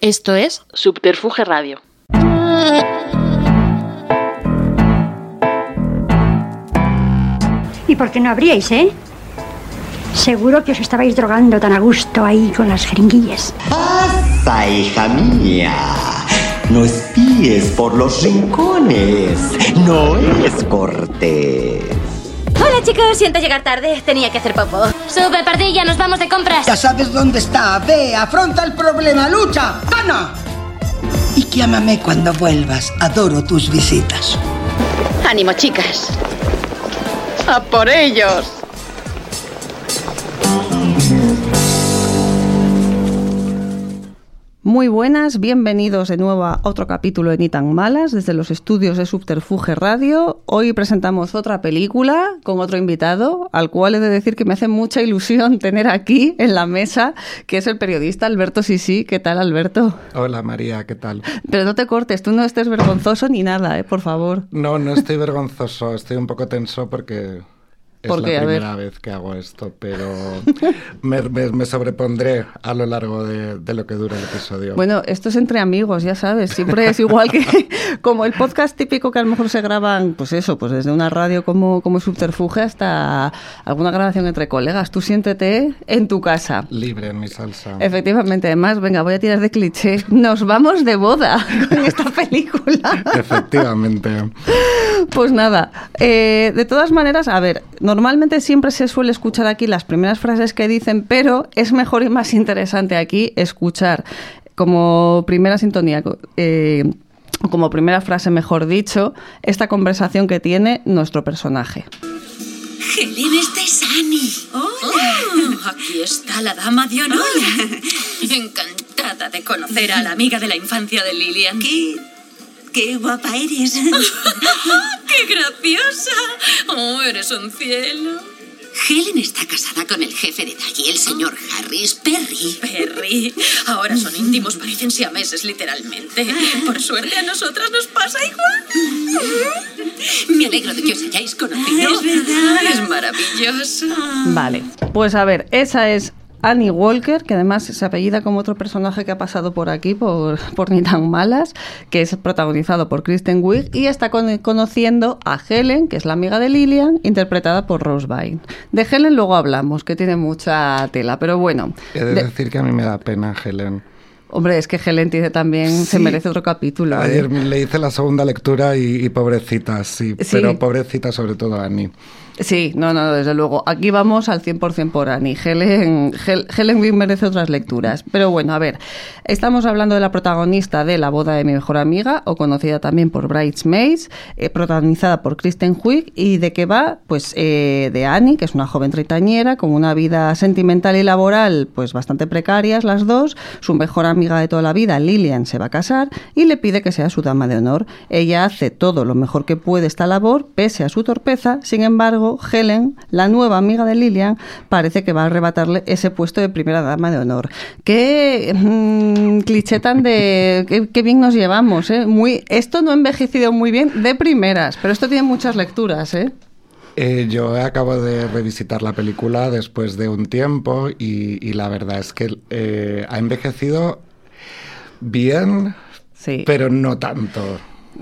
Esto es Subterfuge Radio. ¿Y por qué no abríais, eh? Seguro que os estabais drogando tan a gusto ahí con las jeringuillas. Pasa, hija mía. No espíes por los rincones. No es cortés. Hola chicos, siento llegar tarde. Tenía que hacer popo. Sube, pardilla, nos vamos de compras. Ya sabes dónde está. Ve, afronta el problema, lucha. ¡Gana! Y llámame cuando vuelvas. Adoro tus visitas. Ánimo, chicas. ¡A por ellos! Muy buenas, bienvenidos de nuevo a otro capítulo de Ni tan malas desde los estudios de Subterfuge Radio. Hoy presentamos otra película con otro invitado, al cual he de decir que me hace mucha ilusión tener aquí en la mesa, que es el periodista Alberto Sisi. ¿Qué tal, Alberto? Hola, María, ¿qué tal? Pero no te cortes, tú no estés vergonzoso ni nada, ¿eh? por favor. No, no estoy vergonzoso, estoy un poco tenso porque es Porque, la primera vez que hago esto, pero me, me- me sobrepondré a lo largo de, de lo que dura el episodio. Bueno, esto es entre amigos, ya sabes, siempre es igual que como el podcast típico que a lo mejor se graban, pues eso, pues desde una radio como, como Subterfuge hasta alguna grabación entre colegas. Tú siéntete en tu casa. Libre en mi salsa. Efectivamente, además, venga, voy a tirar de cliché. Nos vamos de boda con esta película. Efectivamente. Pues nada, eh, de todas maneras, a ver, normalmente siempre se suele escuchar aquí las primeras frases que dicen, pero es mejor y más interesante aquí escuchar como primera sintonía, eh, o como primera frase, mejor dicho, esta conversación que tiene nuestro personaje. Helen, esta es Annie. Hola. aquí está la dama de honor. Encantada de conocer a la amiga de la infancia de Lilian. ¿Qué? ¡Qué guapa eres! ¡Qué graciosa! Oh, eres un cielo. Helen está casada con el jefe de Daggy, el señor Harris Perry. Perry. Ahora son íntimos, parecen siameses, literalmente. Por suerte a nosotras nos pasa igual. Me alegro de que os hayáis conocido. Es verdad. Es maravilloso. Vale, pues a ver, esa es Annie Walker, que además se apellida como otro personaje que ha pasado por aquí, por, por Ni tan malas, que es protagonizado por Kristen Wiig, y está con- conociendo a Helen, que es la amiga de Lillian, interpretada por Rose Byrne. De Helen luego hablamos, que tiene mucha tela, pero bueno. He de de- decir que a mí me da pena, Helen. hombre, es que Helen tiene también, se merece otro capítulo. ¿eh? Ayer le hice la segunda lectura y, y pobrecita, sí, Sí. Pero pobrecita sobre todo Annie. Sí, no, no, desde luego. Aquí vamos al 100% por Annie. Helen, Hel- Helen Wing merece otras lecturas. Pero bueno, a ver, estamos hablando de la protagonista de La boda de mi mejor amiga, o conocida también por Bridesmaids, eh, protagonizada por Kristen Wiig, y de qué va, pues eh, de Annie, que es una joven treintañera, con una vida sentimental y laboral pues bastante precarias las dos. Su mejor amiga de toda la vida, Lillian, se va a casar y le pide que sea su dama de honor. Ella hace todo lo mejor que puede esta labor, pese a su torpeza. Sin embargo, Helen, la nueva amiga de Lillian, parece que va a arrebatarle ese puesto de primera dama de honor. Qué mm, cliché tan de... Qué, qué bien nos llevamos, ¿eh? Muy, esto no ha envejecido muy bien de primeras, pero esto tiene muchas lecturas, ¿eh? Eh, yo acabo de revisitar la película después de un tiempo y, y la verdad es que eh, ha envejecido bien, Sí. pero no tanto.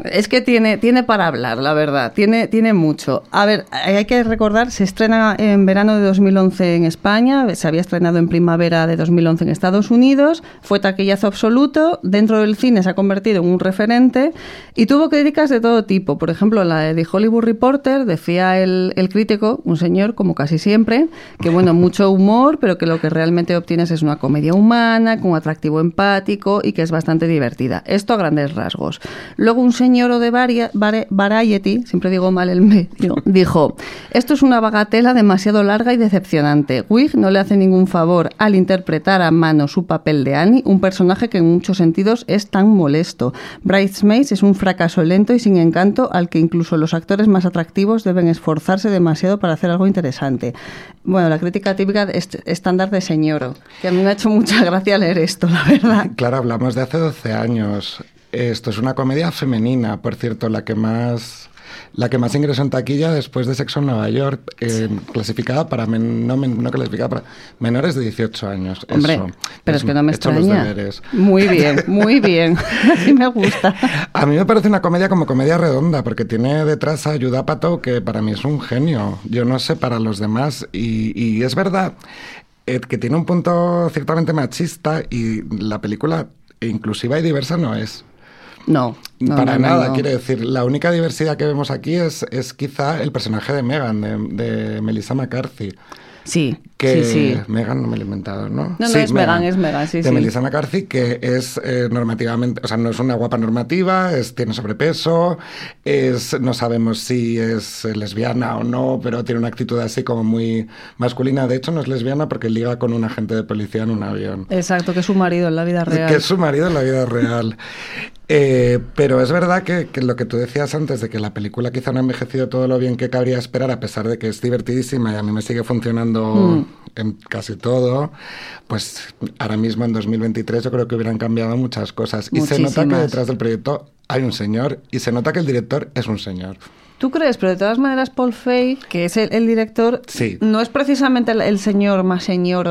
Es que tiene, tiene para hablar, la verdad, tiene, tiene mucho. A ver, hay que recordar, se estrena en verano de 2011 en España, se había estrenado en primavera de 2011 en Estados Unidos, fue taquillazo absoluto, dentro del cine se ha convertido en un referente y tuvo críticas de todo tipo. Por ejemplo, la de Hollywood Reporter, decía el, el crítico, un señor como casi siempre, que bueno, mucho humor, pero que lo que realmente obtienes es una comedia humana, con atractivo empático y que es bastante divertida. Esto a grandes rasgos. Luego un señor de Variety, siempre digo mal el medio, dijo, esto es una bagatela demasiado larga y decepcionante. Wig no le hace ningún favor al interpretar a mano su papel de Annie, un personaje que en muchos sentidos es tan molesto. Bridesmaids es un fracaso lento y sin encanto al que incluso los actores más atractivos deben esforzarse demasiado para hacer algo interesante. Bueno, la crítica típica est- estándar de señoro, que a mí me ha hecho mucha gracia leer esto, la verdad. Claro, hablamos de hace 12 años. Esto es una comedia femenina, por cierto, la que más la que más ingresó en taquilla después de Sexo en Nueva York, eh, clasificada para men- no, men- no clasificada para menores de 18 años. Hombre, Eso, pero es que no me extraña. Muy bien, muy bien. Así me gusta. A mí me parece una comedia como comedia redonda, porque tiene detrás a Judd Apatow, que para mí es un genio. Yo no sé para los demás. Y, y es verdad eh, que tiene un punto ciertamente machista y la película inclusiva y diversa no es. No. no, Para no, nada, quiero decir, la única diversidad que vemos aquí es, es quizá el personaje de Megan, de, de Melissa McCarthy. Sí, Que sí, sí. Megan no me lo he inventado, ¿no? No, no, es Megan, es Megan, sí, De sí. Melissa McCarthy, que es eh, normativamente, o sea, no es una guapa normativa, es, tiene sobrepeso, es, no sabemos si es lesbiana o no, pero tiene una actitud así como muy masculina. De hecho, no es lesbiana porque liga con un agente de policía en un avión. Exacto, que es su marido en la vida real. Que es su marido en la vida real. Eh, pero es verdad que, que lo que tú decías antes de que la película quizá no ha envejecido todo lo bien que cabría esperar, a pesar de que es divertidísima y a mí me sigue funcionando Mm. En casi todo, pues ahora mismo en 2023 yo creo que hubieran cambiado muchas cosas. Y se nota que Muchísimas. detrás del proyecto hay un señor y se nota que el director es un señor. ¿Tú crees? Pero de todas maneras, Paul Feig, que es el, el director, Sí. no es precisamente el, el señor más señor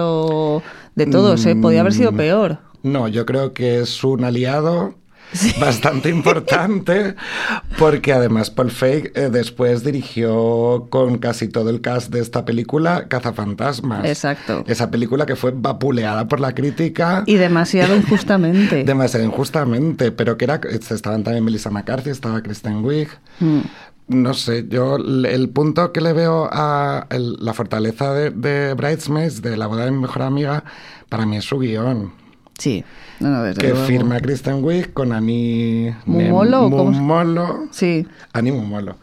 de todos, ¿eh? Podía haber sido Mm, peor. No, yo creo que es un aliado bastante importante porque además Paul Feig eh, después dirigió con casi todo el cast de esta película Cazafantasmas. Exacto. Esa película que fue vapuleada por la crítica. Y demasiado injustamente. Demasiado injustamente, pero que era, estaban también Melissa McCarthy, estaba Kristen Wiig. Mm. No sé, yo el punto que le veo a el- la fortaleza de, de Bridesmaids, de la boda de mi mejor amiga, para mí es su guion. Sí, no, no, desde Que luego. firma Kristen Wiig con Annie Mumolo, Nem- ¿cómo se- Mumolo. Sí, Annie Mumolo.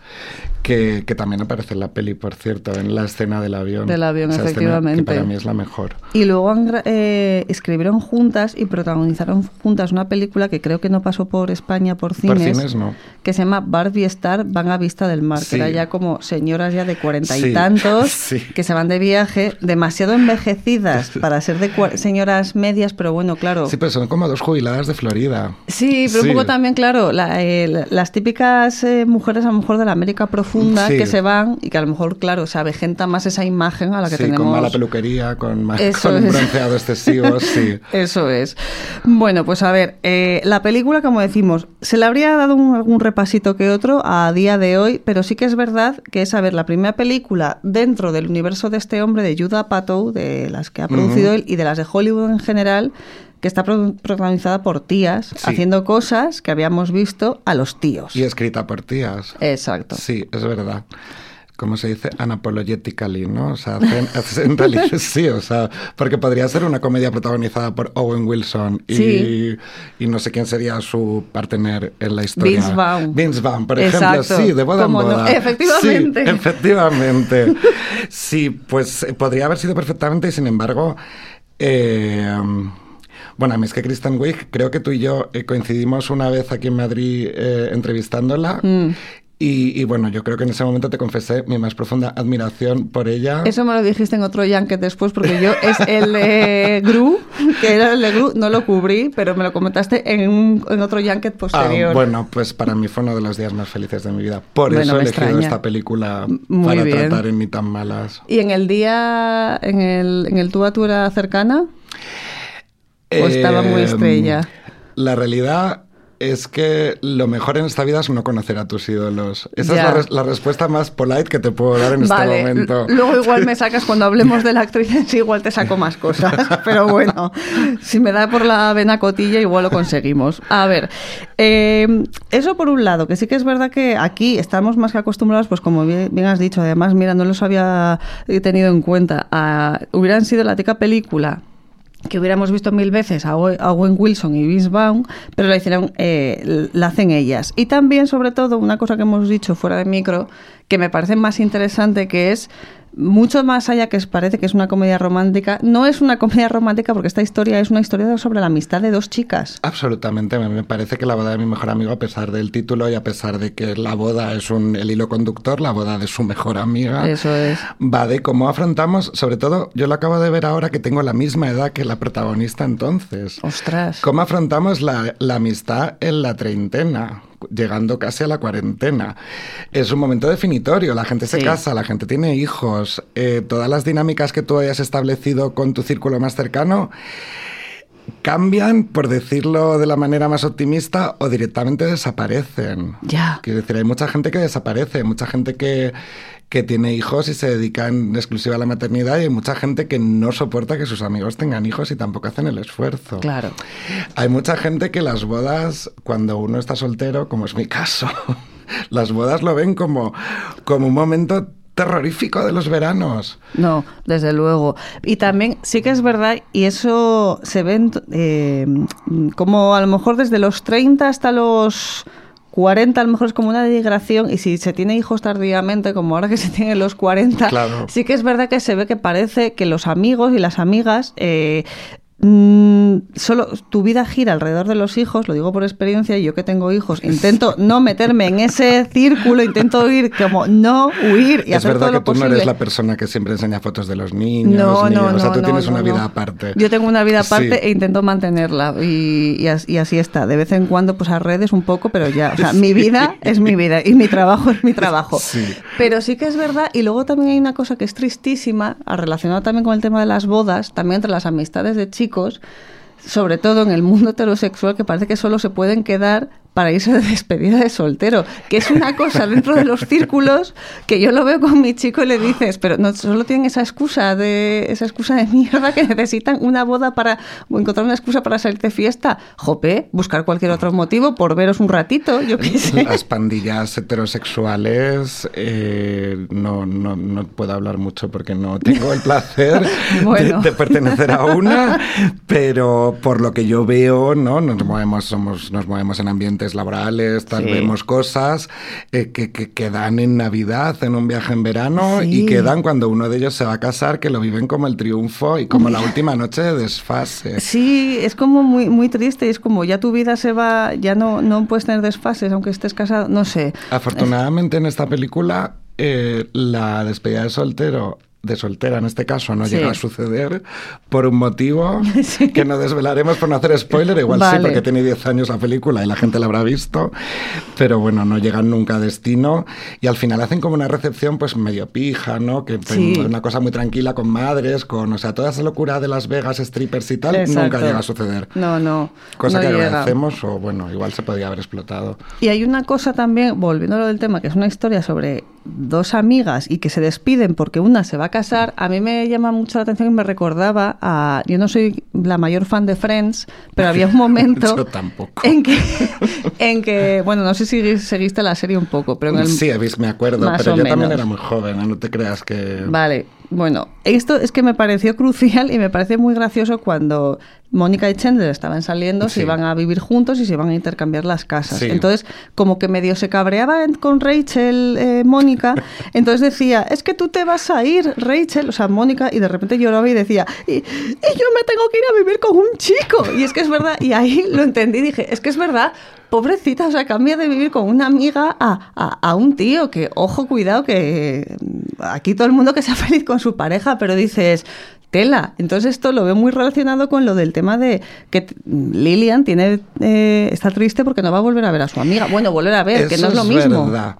Que, que también aparece en la peli, por cierto, en la escena del avión. Del avión, Esa efectivamente. Que para mí es la mejor. Y luego eh, escribieron juntas y protagonizaron juntas una película que creo que no pasó por España por Por cines, cines no. que se llama Barbie Star van a vista del mar, Sí. que era ya como señoras ya de cuarenta y Sí, tantos sí. que se van de viaje, demasiado envejecidas para ser de señoras medias, pero bueno, claro. Sí, pero son como dos jubiladas de Florida. Sí, pero un poco también, claro, la- eh, la- las típicas eh, mujeres a lo mejor de la América profunda Sí. que se van y que a lo mejor, claro, se avejenta más esa imagen a la que sí, tenemos. con mala peluquería, con, Eso con un bronceado excesivo, sí. Eso es. Bueno, pues a ver, eh, la película, como decimos, se le habría dado un- algún repasito que otro a día de hoy, pero sí que es verdad que es, a ver, la primera película dentro del universo de este hombre, de Judah Apatow, de las que ha producido él y de las de Hollywood en general, que está pro- protagonizada por tías, Sí. haciendo cosas que habíamos visto a los tíos. Y escrita por tías. Exacto. Sí, es verdad. ¿Cómo se dice? Unapologetically, ¿no? O sea, hacen- hacen reali- sí, o sea, porque podría ser una comedia protagonizada por Owen Wilson y, Sí. y no sé quién sería su partner en la historia. Vince Vaughn. Vince Vaughn, por ejemplo, sí, de boda en. Efectivamente. Sí, efectivamente. Sí, pues eh, podría haber sido perfectamente y sin embargo... eh, bueno, a mí es que Kristen Wiig, creo que tú y yo eh, coincidimos una vez aquí en Madrid eh, entrevistándola. Mm. Y, y bueno, yo creo que en ese momento te confesé mi más profunda admiración por ella. Eso me lo dijiste en otro Yanket después, porque yo es el de Gru, que era el de Gru, no lo cubrí, pero me lo comentaste en, un- en otro Yanket Ah, posterior. bueno, pues para mí fue uno de los días más felices de mi vida. Por Bueno, eso he elegido extraña. esta película Muy para bien. tratar en ni tan malas. ¿Y en el día, en el, en el tú a tú era cercana? ¿O estaba muy Eh, estrella? La realidad es que lo mejor en esta vida es no conocer a tus ídolos. Esa Ya. es la, res- la respuesta más polite que te puedo dar en vale, este momento. l- luego igual me sacas cuando hablemos de la actriz en sí, igual te saco más cosas. Pero bueno, si me da por la vena cotilla, igual lo conseguimos. A ver, eh, eso por un lado, que sí que es verdad que aquí estamos más que acostumbrados, pues como bien, bien has dicho, además, mira, no los había tenido en cuenta, a- hubieran sido la tica película que hubiéramos visto mil veces a Owe- a Owen Wilson y Vince Vaughn, pero la hicieron, eh, la hacen ellas. Y también, sobre todo, una cosa que hemos dicho fuera de micro, que me parece más interesante, que es mucho más allá que parece que es una comedia romántica, no es una comedia romántica porque esta historia es una historia sobre la amistad de dos chicas. Absolutamente, me me parece que la boda de mi mejor amigo, a pesar del título y a pesar de que la boda es un, el hilo conductor, la boda de su mejor amiga, Eso es. va de cómo afrontamos, sobre todo, yo lo acabo de ver ahora que tengo la misma edad que la protagonista entonces. Ostras. ¿Cómo afrontamos la, la amistad en la treintena? Llegando casi a la cuarentena. Es un momento definitorio, la gente se Sí. casa, la gente tiene hijos, eh, todas las dinámicas que tú hayas establecido con tu círculo más cercano cambian, por decirlo de la manera más optimista, o directamente desaparecen. Ya. Quiero decir, hay mucha gente que desaparece, mucha gente que, que tiene hijos y se dedica en exclusiva a la maternidad y hay mucha gente que no soporta que sus amigos tengan hijos y tampoco hacen el esfuerzo. Claro. Hay mucha gente que las bodas, cuando uno está soltero, como es mi caso, las bodas lo ven como, como un momento terrorífico de los veranos. No, desde luego. Y también sí que es verdad, y eso se ve eh, como a lo mejor desde los 30 hasta los 40, a lo mejor es como una digresión, y si se tiene hijos tardíamente, como ahora que se tienen los 40, Claro. sí que es verdad que se ve que parece que los amigos y las amigas... eh, mm, solo tu vida gira alrededor de los hijos, lo digo por experiencia, y yo que tengo hijos, intento no meterme en ese círculo, intento ir como no huir y es hacer verdad todo que lo tú no eres la persona que siempre enseña fotos de los niños. No, ni- no, O sea, tú no, tienes una vida aparte. Yo tengo una vida aparte Sí. e intento mantenerla y, y as- y así está. De vez en cuando, pues a redes un poco, pero ya, o sea, mi vida es mi vida y mi trabajo es mi trabajo. Sí. Pero sí que es verdad, y luego también hay una cosa que es tristísima, relacionada también con el tema de las bodas, también entre las amistades de chicos, sobre todo en el mundo heterosexual, que parece que solo se pueden quedar para irse de despedida de soltero, que es una cosa dentro de los círculos que yo lo veo con mi chico y le dices, pero no solo tienen esa excusa de esa excusa de mierda que necesitan una boda para o encontrar una excusa para salir de fiesta, jope, buscar cualquier otro motivo por veros un ratito, yo qué sé. Las pandillas heterosexuales, eh, no, no, no puedo hablar mucho porque no tengo el placer de- Bueno. de, pertenecer a una, pero por lo que yo veo, ¿no? Nos movemos, somos, nos movemos en ambientes laborales, tal, Sí. vemos cosas eh, que, que, que dan en Navidad, en un viaje en verano, Sí. y quedan cuando uno de ellos se va a casar, que lo viven como el triunfo y como la última noche de desfase. Sí, es como muy, muy triste, es como ya tu vida se va, ya no, no puedes tener desfases aunque estés casado, no sé. Afortunadamente en esta película eh, la despedida de soltero de soltera en este caso no Sí. llega a suceder por un motivo que no desvelaremos por no hacer spoiler, igual sí Vale. porque tiene 10 años la película y la gente la habrá visto, pero bueno, no llegan nunca a destino y al final hacen como una recepción pues medio pija, ¿no? Que Sí. una cosa muy tranquila con madres, con, o sea, toda esa locura de Las Vegas, strippers y tal, Exacto. nunca llega a suceder. No, no. Cosa no que llega. agradecemos o bueno, igual se podía haber explotado. Y hay una cosa también, volviendo a lo del tema, que es una historia sobre dos amigas y que se despiden porque una se va a casar, a mí me llama mucho la atención y me recordaba a... Yo no soy la mayor fan de Friends, pero había un momento Yo tampoco. en que, en que, bueno, no sé si seguiste la serie un poco, pero en el... Sí, me acuerdo, pero yo también era muy joven, ¿eh? no te creas que... Vale, bueno, esto es que me pareció crucial y me parece muy gracioso cuando Mónica y Chandler estaban saliendo, Sí. se iban a vivir juntos y se iban a intercambiar las casas. Sí. Entonces, como que medio se cabreaba con Rachel, eh, Mónica, entonces decía, es que tú te vas a ir, Rachel, o sea, Mónica, y de repente lloraba y decía, y, y yo me tengo que ir a vivir con un chico. Y es que es verdad, y ahí lo entendí, dije, es que es verdad, pobrecita, o sea, cambia de vivir con una amiga a, a- a un tío, que, ojo, cuidado, que mm, aquí todo el mundo que sea feliz con su pareja, pero dices, tela. Entonces esto lo veo muy relacionado con lo del tema de que Lilian tiene eh, está triste porque no va a volver a ver a su amiga. Bueno, volver a ver, que no es lo mismo. verdad.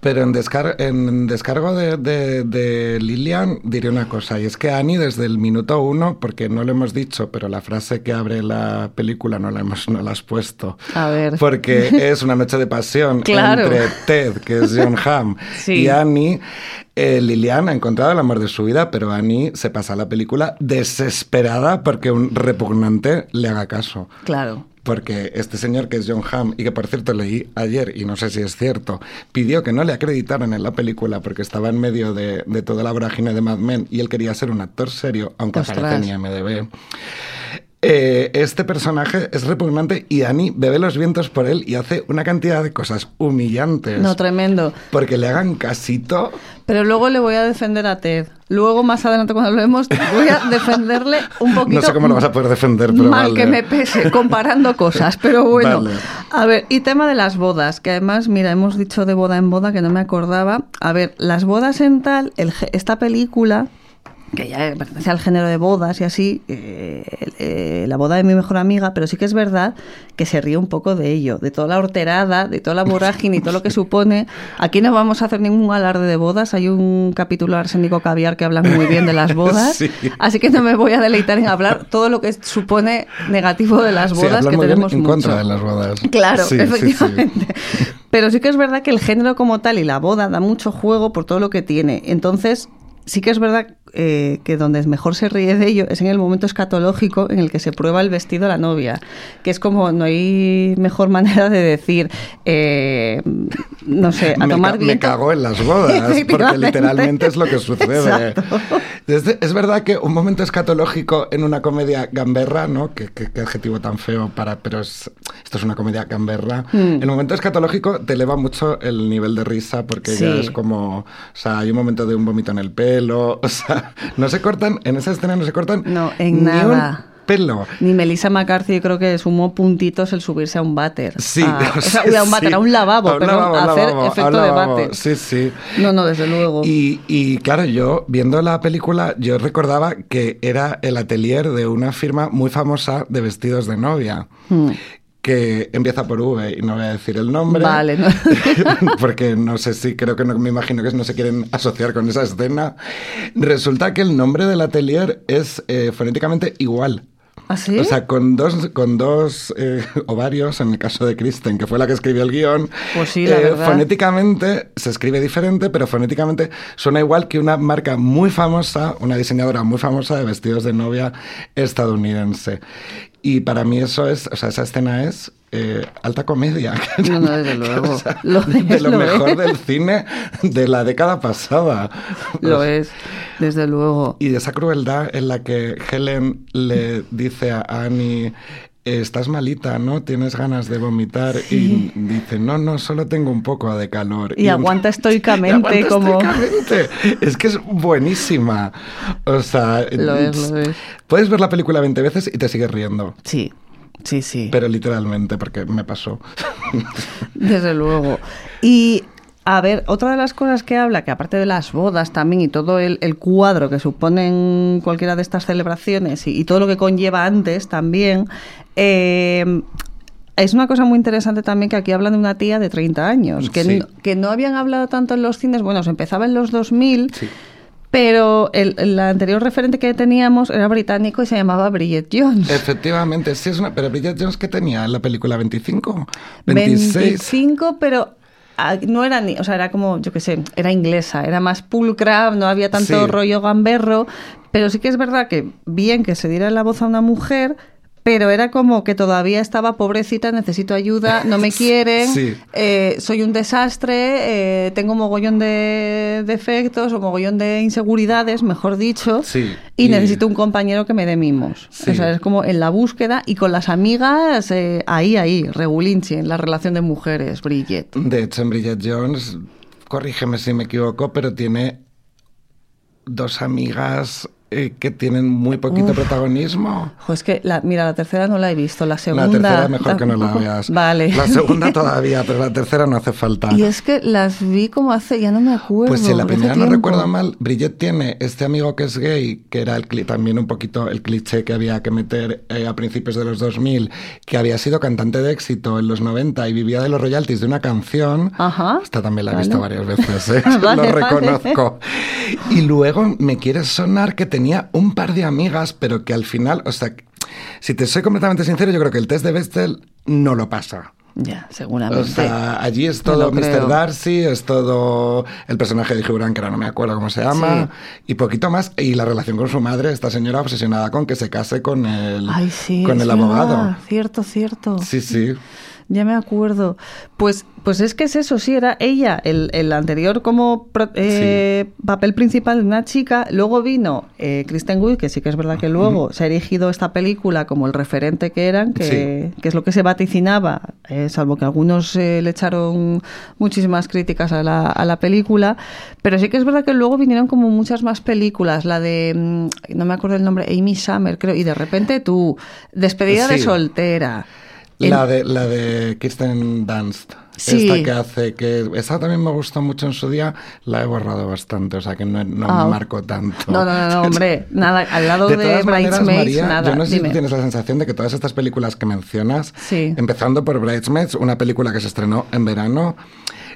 Pero en, descar- en descargo de, de- de Lilian diré una cosa, y es que Annie desde el minuto uno, porque no lo hemos dicho, pero la frase que abre la película no la hemos no la has puesto. A ver. Porque es una noche de pasión Claro. entre Ted, que es John Hamm, Sí. y Annie. Eh, Lilian ha encontrado el amor de su vida, pero Annie se pasa la película desesperada porque un repugnante le haga caso. Claro. Porque este señor que es John Hamm, y que por cierto leí ayer, y no sé si es cierto, pidió que no le acreditaran en la película porque estaba en medio de, de toda la vorágine de Mad Men y él quería ser un actor serio, aunque aparece en IMDb. Eh, este personaje es repugnante y Annie bebe los vientos por él y hace una cantidad de cosas humillantes. No, tremendo. porque le hagan casito. Pero luego le voy a defender a Ted. Luego, más adelante, cuando hablemos, voy a defenderle un poquito. No sé cómo lo vas a poder defender, pero Mal vale. que me pese, comparando cosas, pero bueno. Vale. A ver, y tema de las bodas, que además, mira, hemos dicho de boda en boda que no me acordaba. A ver, las bodas en tal, el, esta película que ya pertenece al género de bodas y así, eh, eh, la boda de mi mejor amiga, pero sí que es verdad que se ríe un poco de ello, de toda la horterada, de toda la vorágine y todo lo que supone. Aquí no vamos a hacer ningún alarde de bodas, hay un capítulo de Arsénico Caviar que habla muy bien de las bodas, Sí. así que no me voy a deleitar en hablar todo lo que supone negativo de las bodas, que tenemos en mucho. contra de las bodas. Claro, sí. efectivamente. Pero sí que es verdad que el género como tal y la boda da mucho juego por todo lo que tiene. Entonces, sí que es verdad eh, que donde mejor se ríe de ello es en el momento escatológico en el que se prueba el vestido a la novia. Que es como, no hay mejor manera de decir, eh, no sé, a me, tomar ca- me cago en las bodas, porque literalmente es lo que sucede. Es, verdad que un momento escatológico en una comedia gamberra, ¿no? Qué, qué- qué adjetivo tan feo para, pero es, esto es una comedia gamberra. Mm. El momento escatológico te eleva mucho el nivel de risa porque ya es como, o sea, hay un momento de un vómito en el pelo, o sea, no se cortan, en esa escena no se cortan No, en ni nada. un pelo. Ni Melissa McCarthy, yo creo que sumó puntitos el subirse a un váter. Sí, A- o sea, a un váter, sí. a un lavabo, A un perdón, lavabo, a hacer lavabo, efecto de váter. Sí, sí. No, no, desde luego. Y, y, claro, yo viendo la película, yo recordaba que era el atelier de una firma muy famosa de vestidos de novia. Hmm. Que empieza por V y no voy a decir el nombre. Vale, no. porque no sé si, creo que no, me imagino que no se quieren asociar con esa escena. Resulta que el nombre del atelier es eh, fonéticamente igual. ¿Ah, sí? O sea, con dos, con dos eh, ovarios, en el caso de Kristen, que fue la que escribió el guion, eh, Pues sí, la verdad. fonéticamente se escribe diferente, pero fonéticamente suena igual que una marca muy famosa, una diseñadora muy famosa de vestidos de novia estadounidense. Y para mí eso es, o sea, esa escena es eh, alta comedia. No, no, desde luego. De lo, lo mejor es. del cine de la década pasada. Lo es, desde luego. Y de esa crueldad en la que Helen le dice a Annie, estás malita, ¿no? Tienes ganas de vomitar. Y dice, no, no, solo tengo un poco de calor. Y aguanta estoicamente, Y aguanta como- estoicamente. Es que es buenísima. O sea, Lo es, lo es. puedes ver la película 20 veces y te sigues riendo. Sí, sí, sí. Pero literalmente, porque me pasó. Desde luego. Y a ver, otra de las cosas que habla, que aparte de las bodas también y todo el, el cuadro que suponen cualquiera de estas celebraciones y, y todo lo que conlleva antes también, eh, es una cosa muy interesante también que aquí hablan de una tía de 30 años, que, Sí. no, que no habían hablado tanto en los cines, bueno, se empezaba en los 2000. Pero el, el anterior referente que teníamos era británico y se llamaba Bridget Jones. Efectivamente, sí es una... Pero Bridget Jones, ¿qué tenía en la película? ¿25? ¿26? 25, pero ah, no era ni, o sea, era como, yo qué sé, era inglesa, era más pulcra, no había tanto Sí. rollo gamberro, pero sí que es verdad que bien que se diera la voz a una mujer, pero era como que todavía estaba pobrecita, necesito ayuda, no me quieren, Sí. eh, soy un desastre, eh, tengo mogollón de defectos o mogollón de inseguridades, mejor dicho, Sí, y, y- necesito un compañero que me dé mimos. Sí. O sea, es como en la búsqueda y con las amigas, eh, ahí, ahí, regulinchi, en la relación de mujeres, Bridget. De hecho, en Bridget Jones, corrígeme si me equivoco, pero tiene dos amigas eh, que tienen muy poquito Uf. protagonismo. Es que, la, mira, la tercera no la he visto, la segunda... La tercera mejor que no la veas. Vale. La segunda todavía, pero la tercera no hace falta. Y es que las vi como hace, ya no me acuerdo. Pues si la primera no tiempo. recuerdo mal, Bridget tiene este amigo que es gay, que era el también un poquito el cliché que había que meter eh, a principios de los 2000, que había sido cantante de éxito en los 90 y vivía de los royalties de una canción. Ajá. Esta también la he Vale. visto varias veces, ¿eh? Vale, lo vale. reconozco. Y luego me quiere sonar que tenía un par de amigas, pero que al final, o sea, si te soy completamente sincero, yo creo que el test de Bechtel no lo pasa. Ya, seguramente. O sea, allí es todo creo. Mr. Darcy, es todo el personaje de Grant, que ahora no me acuerdo cómo se llama, y poquito más. Y la relación con su madre, esta señora obsesionada con que se case con el, Ay, sí. con el verdad. abogado. Cierto, cierto. Sí, sí. Ya me acuerdo. Pues, pues es que es eso, sí, era ella, el, el anterior como eh, papel principal de una chica. Luego vino eh, Kristen Wiig, que sí que es verdad que luego se ha erigido esta película como el referente que eran, que, que es lo que se vaticinaba, eh, salvo que algunos eh, le echaron muchísimas críticas a la, a la película. Pero sí que es verdad que luego vinieron como muchas más películas, la de, mm, no me acuerdo el nombre, Amy Summer, creo, y de repente tú, despedida de soltera. La de, la de Kirsten Dunst. Sí. Esta que hace, que esa también me gustó mucho en su día, la he borrado bastante, o sea que no, no Ah. me marco tanto. No, no, no, hombre, nada, al lado de, maneras, Bridesmaids, nada. yo no sé si Dime. tú tienes la sensación de que todas estas películas que mencionas, Sí. empezando por Bridesmaids, una película que se estrenó en verano,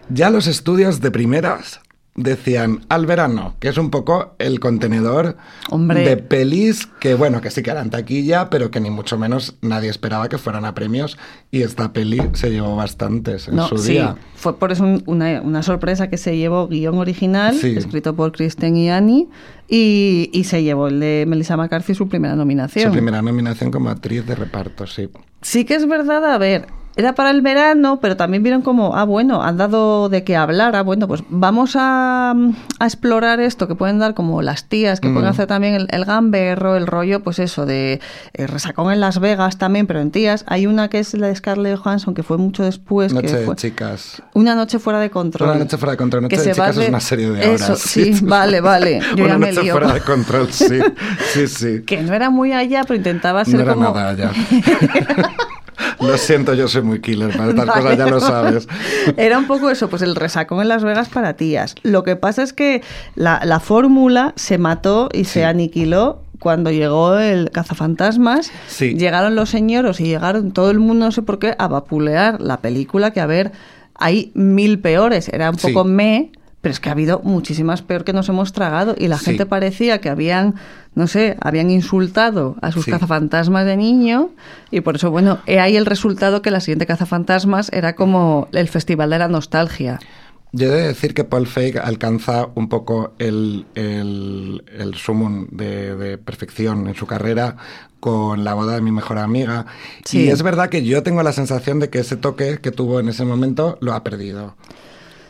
ya los estudios de primeras decían al verano, que es un poco el contenedor Hombre. de pelis que, bueno, que sí que eran taquilla, pero que ni mucho menos nadie esperaba que fueran a premios y esta peli se llevó bastantes en No, su sí, día. fue por eso un- una, una sorpresa que se llevó guion original, Sí. escrito por Kristen y Annie, y, y se llevó el de Melissa McCarthy su primera nominación. Su primera nominación como actriz de reparto, sí. Sí que es verdad, a ver, era para el verano, pero también vieron como, ah, bueno, han dado de qué hablar, ah, bueno, pues vamos a, a explorar esto que pueden dar como las tías, que pueden Mm. hacer también el, el gamberro, el rollo, pues eso, de eh, resacón en Las Vegas también, pero en tías. Hay una que es la de Scarlett Johansson, que fue mucho después. Noche que de chicas. Una noche fuera de control. Una noche fuera de control. Noche Que de se chicas es una serie de horas. Eso, sí, vale, vale. Yo una ya me noche lío. fuera de control, sí. Sí, sí. Que no era muy allá, pero intentaba ser No era como... nada allá. Lo siento, yo soy muy killer para estas Vale. cosas, ya lo sabes. Era un poco eso, pues el resacón en Las Vegas para tías. Lo que pasa es que la, la fórmula se mató y se aniquiló cuando llegó el cazafantasmas. Sí. Llegaron los señoros y llegaron todo el mundo, no sé por qué, a vapulear la película, que a ver, hay mil peores. Era un Sí. poco me. Pero es que ha habido muchísimas peor que nos hemos tragado y la Sí. gente parecía que habían, no sé, habían insultado a sus Sí. cazafantasmas de niño y por eso, bueno, he ahí el resultado que la siguiente cazafantasmas era como el festival de la nostalgia. Yo he de decir que Paul Feig alcanza un poco el, el, el sumum de, de perfección en su carrera con la boda de mi mejor amiga. Sí. Y es verdad que yo tengo la sensación de que ese toque que tuvo en ese momento lo ha perdido.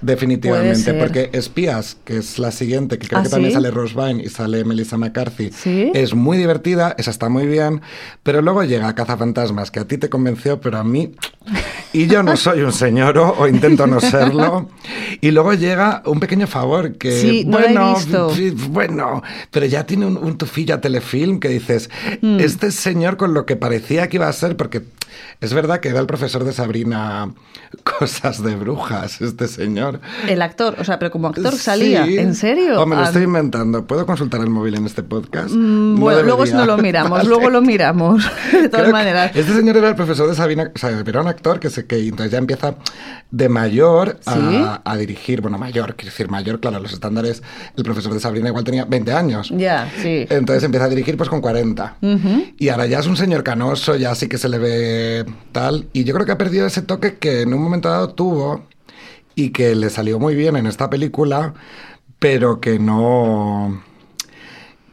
Definitivamente, porque Espías, que es la siguiente, que creo ¿Ah, que también sí? sale Rose Byrne y sale Melissa McCarthy, ¿Sí? es muy divertida, esa está muy bien, pero luego llega Cazafantasmas, que a ti te convenció, pero a mí, y yo no soy un señoro, o intento no serlo, y luego llega un pequeño favor, que Sí, no bueno, visto. sí, bueno, pero ya tiene un, un tufillo a telefilm que dices, Mm. este señor con lo que parecía que iba a ser, porque es verdad que era el profesor de Sabrina cosas de brujas, este señor. El actor, o sea, pero como actor salía, Sí. ¿en serio? O me lo Ah, estoy inventando. ¿Puedo consultar el móvil en este podcast? mm, No bueno, luego debería. no lo miramos, Vale. luego lo miramos, de todas Creo maneras. Este señor era el profesor de Sabina, o sea, era un actor que, se, que entonces ya empieza de mayor a, ¿Sí? a dirigir, bueno, mayor, quiero decir mayor, claro, los estándares, el profesor de Sabrina igual tenía 20 años. Ya, sí. Entonces empieza a dirigir pues con 40. Ujú. Y ahora ya es un señor canoso, ya sí que se le ve tal. Y yo creo que ha perdido ese toque que en un momento dado tuvo y que le salió muy bien en esta película, pero que no.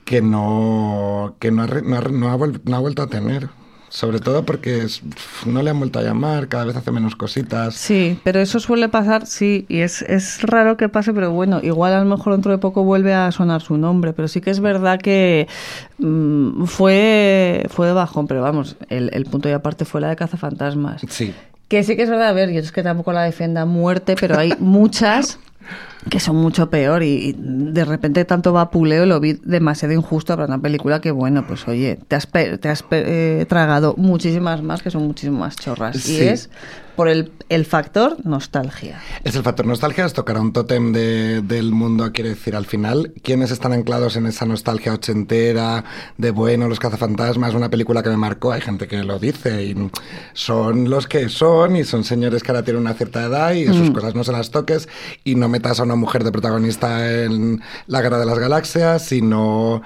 que no. que no ha, re- no ha re- no ha vuel- no ha vuelto a tener. Sobre todo porque es- no le han vuelto a llamar, cada vez hace menos cositas. Sí, pero eso suele pasar, sí, y es, es raro que pase, pero bueno, igual a lo mejor dentro de poco vuelve a sonar su nombre, pero sí que es verdad que mm, fue, fue de bajón, pero vamos, el, el punto y aparte fue la de cazafantasmas. Sí. Que sí que es verdad, a ver, yo es que tampoco la defienda muerte, pero hay muchas que son mucho peor y, de repente tanto vapuleo lo vi demasiado injusto para una película que bueno, pues oye, te has, pe- te has pe- eh, tragado muchísimas más que son muchísimas chorras Sí. y es por el, el factor nostalgia. Es el factor nostalgia, es tocar a un tótem de- del mundo, quiere decir, al final, ¿quiénes están anclados en esa nostalgia ochentera, de bueno, los cazafantasmas, una película que me marcó? Hay gente que lo dice, y son los que son, y son señores que ahora tienen una cierta edad, y sus Mm. cosas no se las toques, y no metas a una mujer de protagonista en La Guerra de las Galaxias, y no,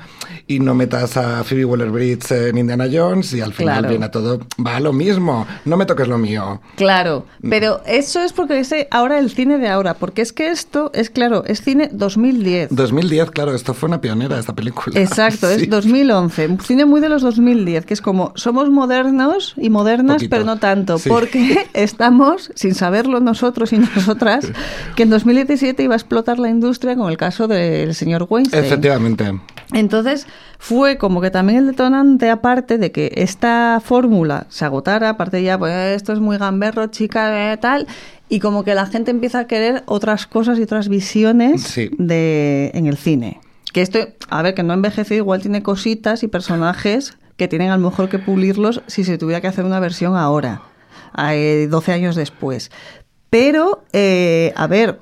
y no metas a Phoebe Waller-Bridge en Indiana Jones, y al final Claro. viene todo, va a lo mismo, no me toques lo mío. Claro, pero eso es porque es ahora el cine de ahora, porque es que esto es claro, es cine 2010. 2010, claro, esto fue una pionera esta película. Exacto, Sí. es 2011, un cine muy de los 2010, que es como somos modernos y modernas, Poquito. pero no tanto, Sí. porque estamos, sin saberlo nosotros y nosotras, que en 2017 iba a explotar la industria con el caso del señor Weinstein. Efectivamente. Entonces fue como que también el detonante, aparte de que esta fórmula se agotara, aparte ya, pues esto es muy gamberro, chica, eh, tal, y como que la gente empieza a querer otras cosas y otras visiones Sí. de, en el cine. Que esto, a ver, que no ha envejecido, igual tiene cositas y personajes que tienen a lo mejor que pulirlos si se tuviera que hacer una versión ahora. eh, 12 años después. Pero, eh, a ver,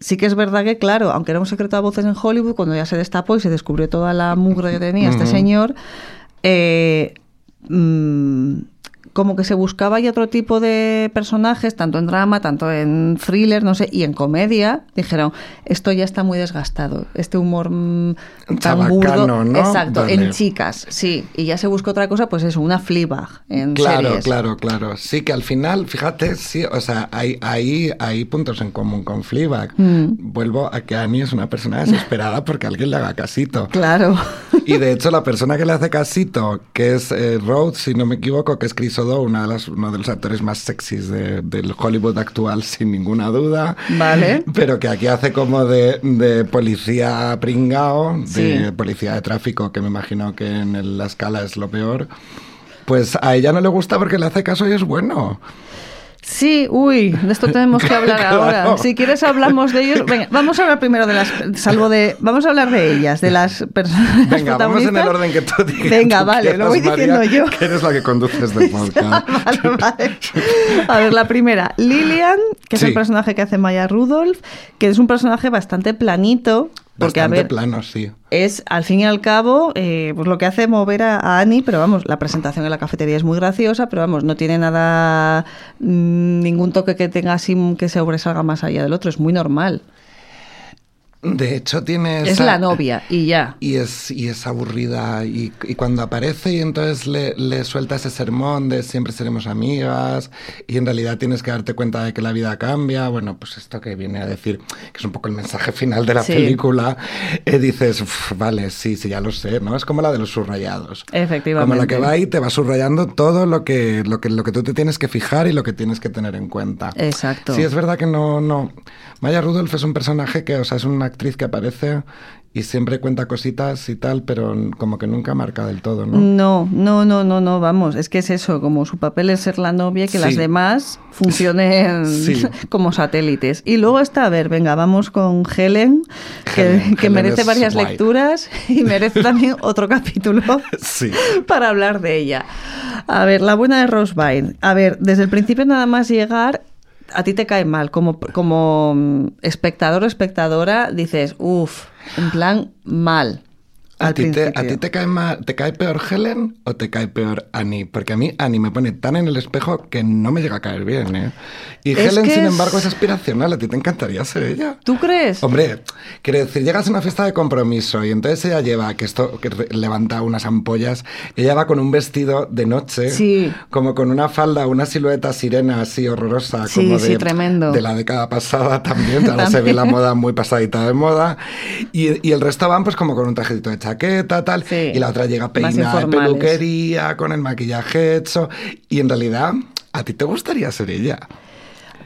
sí que es verdad que, claro, aunque era un secreto a voces en Hollywood, cuando ya se destapó y se descubrió toda la mugre que tenía este señor, eh, mm, como que se buscaba ya otro tipo de personajes, tanto en drama, tanto en thriller, no sé, y en comedia, dijeron, esto ya está muy desgastado, este humor mm, tan Chabacano, burdo. ¿no? Exacto, en chicas, sí, y ya se buscó otra cosa, pues eso, una Fleabag en Claro, series. claro, claro. Sí, que al final, fíjate, sí, o sea, hay, hay, hay puntos en común con Fleabag. Mm. Vuelvo a que Annie es una persona desesperada porque alguien le haga casito. Claro. Y de hecho, la persona que le hace casito, que es eh, Rhodes, si no me equivoco, que es Chris O'Dowd, una de las, uno de los actores más sexys de- del Hollywood actual, sin ninguna duda. Vale. Pero que aquí hace como de, de policía pringao, de Sí. policía de tráfico, que me imagino que en la escala es lo peor. Pues a ella no le gusta porque le hace caso y es bueno. Sí, uy, de esto tenemos que hablar Claro. ahora. Si quieres hablamos de ellos. Venga, vamos a hablar primero de las, salvo de, vamos a hablar de ellas, de las personas Venga, vamos en el protagonistas. orden que tú digas. Venga, tú vale, quieras, lo voy diciendo María, yo. Que eres la que conduces del podcast. Vale, vale. A ver, la primera, Lilian, que es Sí. el personaje que hace Maya Rudolph, que es un personaje bastante planito, porque Bastante a ver, plano, sí. es al fin y al cabo eh, pues lo que hace mover a, a Annie, pero vamos, la presentación en la cafetería es muy graciosa, pero vamos, no tiene nada, mm, ningún toque que tenga así que sobresalga más allá del otro, es muy normal. De hecho, tiene Es esa- la novia y ya. Y es, y es aburrida. Y, y cuando aparece y entonces le, le suelta ese sermón de siempre seremos amigas y en realidad tienes que darte cuenta de que la vida cambia, bueno, pues esto que viene a decir, que es un poco el mensaje final de la Sí. película, eh, dices, "Uf, vale, sí, sí, ya lo sé, ¿no? Es como la de los subrayados. Efectivamente. Como la que va ahí te va subrayando todo lo que, lo que, lo que tú te tienes que fijar y lo que tienes que tener en cuenta. Exacto. Sí, es verdad que no, no. Maya Rudolph es un personaje que, o sea, es una actriz que aparece y siempre cuenta cositas y tal, pero como que nunca marca del todo, ¿no? No, no, no, no, no, vamos, es que es eso, como su papel es ser la novia, que Sí. las demás funcionen Sí. como satélites. Y luego está, a ver, venga, vamos con Helen, que, Helen, que Helen merece varias lecturas y merece también otro capítulo Sí. para hablar de ella. A ver, la buena de Rose Byrne. A ver, desde el principio nada más llegar, a ti te cae mal. Como, como mm, espectador o espectadora, dices, uff, en plan, mal. ¿A ti, te, ¿A ti te cae ma- te cae peor Helen o te cae peor Annie? Porque a mí Annie me pone tan en el espejo que no me llega a caer bien, ¿eh? Y Es Helen, sin es- embargo, es aspiracional. ¿A ti te encantaría ser ella? ¿Tú crees? Hombre, quiero decir, llegas a una fiesta de compromiso y entonces ella lleva, que esto que levanta unas ampollas, ella va con un vestido de noche, Sí. como con una falda, una silueta sirena así horrorosa, Sí, como sí, de, tremendo. de la década pasada también, ahora se ve También. la moda muy pasadita de moda, y, y el resto van pues como con un trajecito de chaqueta, tal, Sí. y la otra llega peinada de peluquería, con el maquillaje hecho, y en realidad, ¿a ti te gustaría ser ella?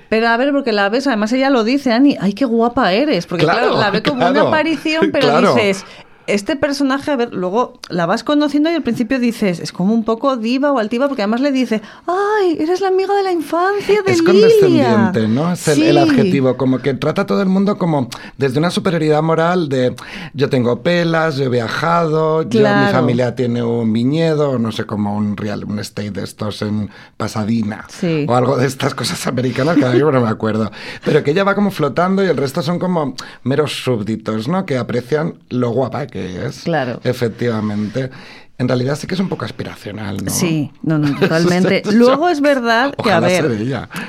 Pero a ver, porque la ves, además ella lo dice, Ani, ay, qué guapa eres. Porque claro, Claro, la ve como claro, una aparición, pero claro. dices, este personaje, a ver, luego la vas conociendo y al principio dices, es como un poco diva o altiva, porque además le dice, ay, eres la amiga de la infancia de es Lilia. condescendiente, ¿no? Es el, adjetivo, como que trata a todo el mundo como desde una superioridad moral de yo tengo pelas, yo he viajado, yo, mi Claro. familia tiene un viñedo, no sé, como un real, un estate de estos en Pasadena Sí. o algo de estas cosas americanas que ahora no me acuerdo. Pero que ella va como flotando y el resto son como meros súbditos, ¿no? Que aprecian lo guapa que es. Claro. Efectivamente. En realidad sí que es un poco aspiracional, ¿no? Sí, no, no, totalmente. Luego es verdad que, a ver,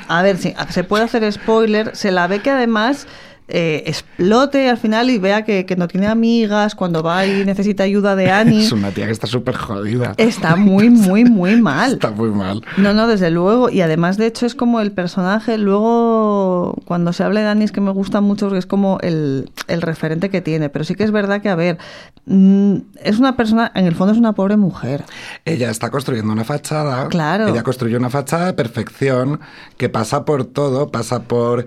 a ver, sí, se puede hacer spoiler, se la ve que además eh, explote al final y vea que, que no tiene amigas, cuando va y necesita ayuda de Annie, Es una tía que está súper jodida. está muy, muy, muy mal. Está muy mal. No, no, desde luego. Y además, de hecho, es como el personaje. Luego, cuando se habla de Annie, es que me gusta mucho porque es como el, el referente que tiene. Pero sí que es verdad que, a ver, mm, es una persona, en el fondo es una pobre mujer. Ella está construyendo una fachada. Claro. Ella construyó una fachada de perfección que pasa por todo, pasa por.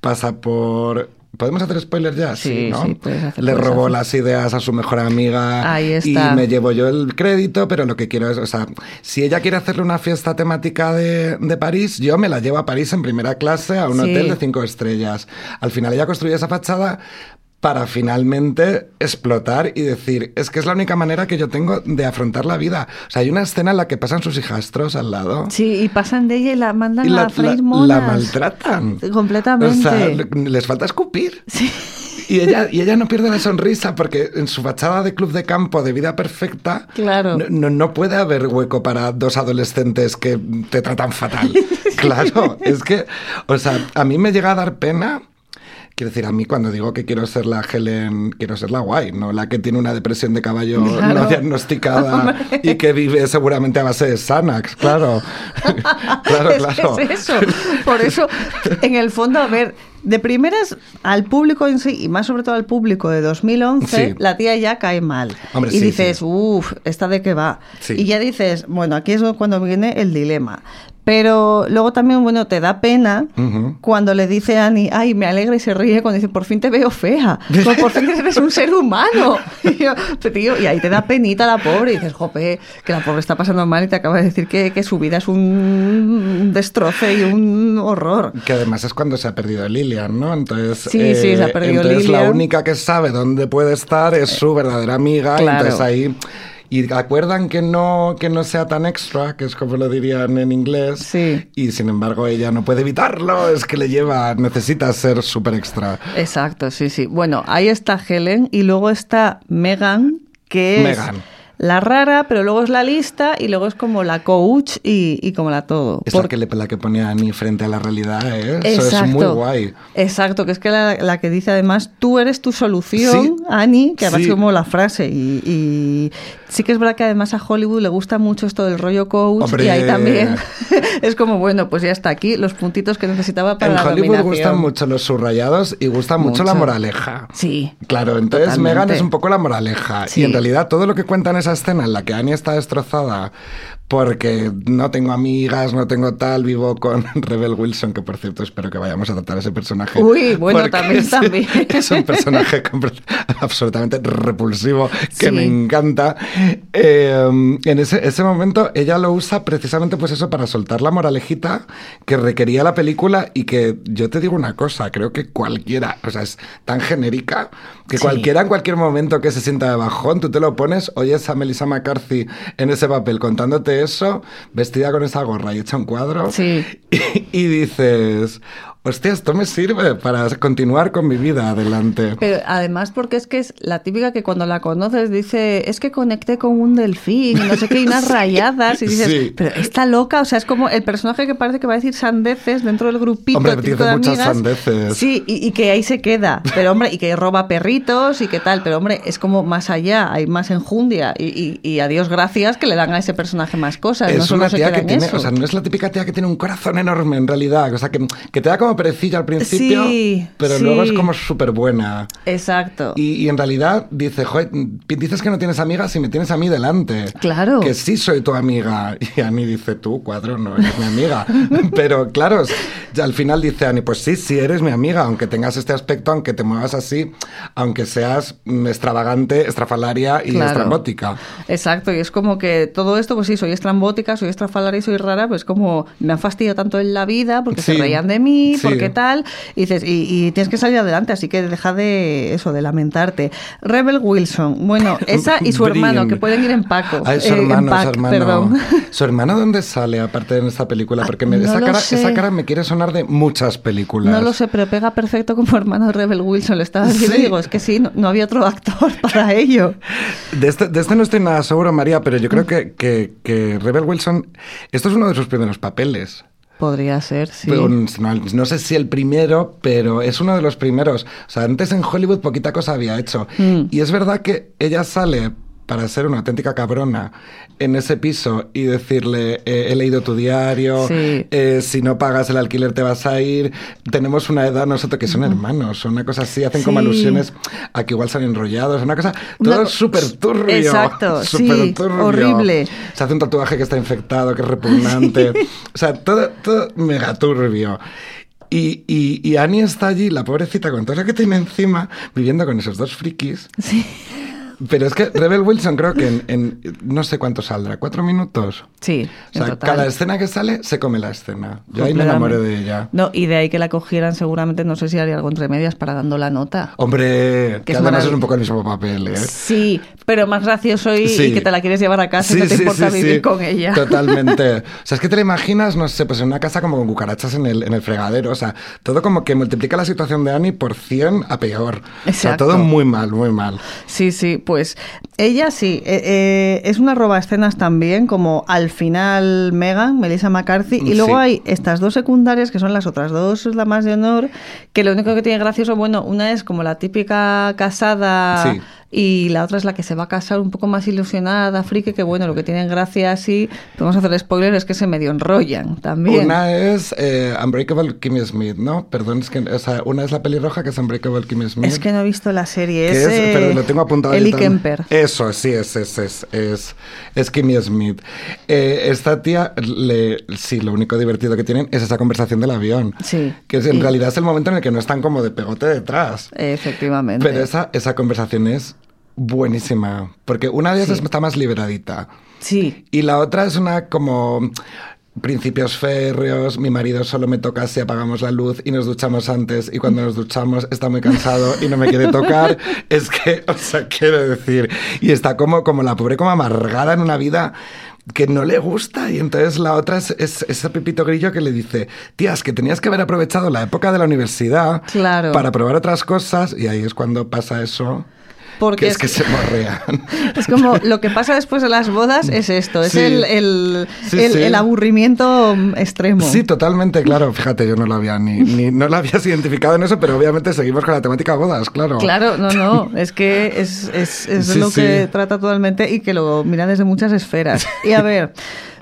pasa por. ¿Podemos hacer spoilers ya? Sí, ¿no? sí, puedes hacer- Le robó las ideas a su mejor amiga. Ahí está. Y me llevo yo el crédito, pero lo que quiero es, o sea, si ella quiere hacerle una fiesta temática de, de París, yo me la llevo a París en primera clase a un Sí. hotel de cinco estrellas. Al final ella construyó esa fachada para finalmente explotar y decir, es que es la única manera que yo tengo de afrontar la vida. O sea, hay una escena en la que pasan sus hijastros al lado. Sí, y pasan de ella y la mandan Y la, a freír la- monas. la maltratan. Completamente. O sea, le- les falta escupir. Y ella, y ella no pierde la sonrisa porque en su fachada de club de campo de vida perfecta Claro. no, no, no puede haber hueco para dos adolescentes que te tratan fatal. Claro, es que, o sea, a mí me llega a dar pena. Quiero decir, a mí cuando digo que quiero ser la Helen, quiero ser la guay, no la que tiene una depresión de caballo Claro. no diagnosticada y que vive seguramente a base de Xanax, claro. claro, es claro. que es eso. Por eso, en el fondo, a ver, de primeras al público en sí, y más sobre todo al público de 2011, Sí. la tía ya cae mal. Hombre, y sí, dices, sí. uff, ¿esta de qué va? Y ya dices, bueno, aquí es cuando viene el dilema. Pero luego también, bueno, te da pena Ujú. cuando le dice a Annie, ay, me alegra y se ríe cuando dice, por fin te veo fea, Pues por fin eres un ser humano. Y, yo, "Pero, tío, y ahí te da penita la pobre y dices, jope, que la pobre está pasando mal y te acaba de decir que, que su vida es un destroce y un horror. Que además es cuando se ha perdido Lilian, ¿no? Entonces, Sí, sí, se ha perdido entonces la Lilian. única que sabe dónde puede estar es su verdadera amiga. Claro. entonces ahí. Y acuerdan que no, que no sea tan extra, que es como lo dirían en inglés. Sí. Y sin embargo ella no puede evitarlo, es que le lleva, necesita ser súper extra. Exacto, sí, sí. Bueno, ahí está Helen y luego está Megan, que es Megan. La rara, pero luego es la lista y luego es como la coach y, y como la todo. Es la Por- que, la que pone a Annie frente a la realidad, ¿eh? Eso es muy guay. Exacto, que es que la, la que dice además, tú eres tu solución, Sí. Annie, que además Sí. es como la frase. Y, y sí que es verdad que además a Hollywood le gusta mucho esto del rollo coach Hombre. y ahí también es como, bueno, pues ya está aquí, los puntitos que necesitaba para En la Hollywood nominación. gustan mucho los subrayados y gusta mucho, la moraleja. Sí. Claro, entonces. Megan es un poco la moraleja. Sí. Y en realidad todo lo que cuenta en esa escena en la que Annie está destrozada porque no tengo amigas, no tengo tal, vivo con Rebel Wilson, que por cierto espero que vayamos a tratar ese personaje. Uy, bueno, también, es, también. Es un personaje absolutamente repulsivo que Sí. me encanta. Eh, en ese, ese momento ella lo usa precisamente pues eso para soltar la moralejita que requería la película y que yo te digo una cosa, creo que cualquiera, o sea, es tan genérica que Sí. cualquiera en cualquier momento que se sienta de bajón, tú te lo pones, oyes a Melissa McCarthy en ese papel contándote eso, vestida con esa gorra y hecha un cuadro Sí. y, y dices, hostia, esto me sirve para continuar con mi vida adelante. Pero además porque es que es la típica que cuando la conoces dice, es que conecté con un delfín, no sé qué, y unas rayadas, y dices, Sí. pero está loca, o sea, es como el personaje que parece que va a decir sandeces dentro del grupito Hombre, dice de muchas amigas. sandeces. Sí, y, y que ahí se queda, pero hombre, y que roba perritos y que tal, pero hombre, es como más allá, hay más enjundia, y, y, y a Dios gracias que le dan a ese personaje más cosas, no Es solo una tía que en tiene, eso. o sea, no es la típica tía que tiene un corazón enorme en realidad, o sea, que, que te da como perecilla al principio, Sí, pero sí. luego es como súper buena. Exacto. Y, y en realidad dice, joder, dices que no tienes amigas y me tienes a mí delante. Claro. Que sí soy tu amiga. Y Ani dice, tú, cuadro, no eres mi amiga. Pero claro, al final dice Ani, pues sí, sí eres mi amiga, aunque tengas este aspecto, aunque te muevas así, aunque seas mm, extravagante, estrafalaria y Claro. estrambótica. Exacto, y es como que todo esto, pues sí, soy estrambótica, soy estrafalaria y soy rara, pues como me han fastidiado tanto en la vida porque Sí, se reían de mí, sí. porque tal, y dices, y, y tienes que salir adelante, así que deja de eso, de lamentarte. Rebel Wilson, bueno, esa y su hermano, que pueden ir en Paco. Ay, su eh, hermano, Pac, su hermano. Perdón. ¿Su hermano dónde sale, aparte en esta película? Porque me- no esa, cara, sé. esa cara me quiere sonar de muchas películas. No lo sé, pero pega perfecto como hermano de Rebel Wilson. Lo estaba diciendo Sí. digo, es que sí, no, no había otro actor para ello. De este, de este no estoy nada seguro, María, pero yo creo que, que, que Rebel Wilson, esto es uno de sus primeros papeles. Podría ser, sí. Pero no, no sé si el primero, pero es uno de los primeros. O sea, antes en Hollywood poquita cosa había hecho. Mm. Y es verdad que ella sale para ser una auténtica cabrona en ese piso y decirle, eh, he leído tu diario, Sí. eh, si no pagas el alquiler te vas a ir, tenemos una edad nosotros que son hermanos, son una cosa así, hacen como Sí. alusiones a que igual se han enrollados, una cosa, todo co- súper turbio. Exacto, sí, súper turbio. horrible. Se hace un tatuaje que está infectado, que es repugnante. o sea, todo, todo mega turbio. Y, y, y Annie está allí, la pobrecita, con todo lo que tiene encima, viviendo con esos dos frikis. Sí. Pero es que Rebel Wilson creo que en, en no sé cuánto saldrá, cuatro minutos. Sí, O sea, en total. cada escena que sale se come la escena. Yo ahí me enamoré de ella. No, y de ahí que la cogieran seguramente, no sé si haría algo entre medias para dando la nota. Hombre, que, además es un poco el mismo papel, ¿eh? Sí, pero más gracioso y, Sí. y que te la quieres llevar a casa y no te importa vivir con ella. Totalmente. O sea, es que te la imaginas, no sé, pues en una casa como con cucarachas en el, en el fregadero. O sea, todo como que multiplica la situación de Annie por 100 a peor. O sea, Exacto. todo muy mal, muy mal. Sí, sí, pues ella sí, eh, eh, es una roba escenas también, como al final Megan, Melissa McCarthy, y luego Sí. hay estas dos secundarias que son las otras dos damas de honor, que lo único que tiene gracioso, bueno, una es como la típica casada Sí. Y la otra es la que se va a casar un poco más ilusionada, friki, que bueno, lo que tienen gracia así, podemos hacer spoilers, es que se medio enrollan también. Una es eh, Unbreakable Kimmy Smith, ¿no? Perdón, es que, o sea, una es la pelirroja que es Unbreakable Kimmy Smith. Es que no he visto la serie, es, es, pero eh, lo tengo apuntado Ellie. Kemper. Eso, sí, es, es, es, es, es Kimmy Smith. Eh, esta tía, le, sí, lo único divertido que tienen es esa conversación del avión. Sí. Que es, en Y- realidad es el momento en el que no están como de pegote detrás. Efectivamente. Pero esa, esa conversación es buenísima. Porque una de ellas Sí. está más liberadita. Sí, Y la otra es una como principios férreos, mi marido solo me toca si apagamos la luz y nos duchamos antes y cuando nos duchamos está muy cansado y no me quiere tocar. es que, o sea, quiero decir, y está como, como la pobre como amargada en una vida que no le gusta y entonces la otra es, es ese Pepito Grillo que le dice, tías, que tenías que haber aprovechado la época de la universidad Claro. para probar otras cosas y ahí es cuando pasa eso. Porque que es, que se morrean. Es como lo que pasa después de las bodas es esto, es Sí. el, el, Sí, el- sí. el aburrimiento extremo. Sí, totalmente, claro. Fíjate, yo no lo había ni, ni no lo habías identificado en eso, pero obviamente seguimos con la temática bodas, claro. Claro, no, no, es que es, es, es lo que trata totalmente y que lo mira desde muchas esferas. Y a ver,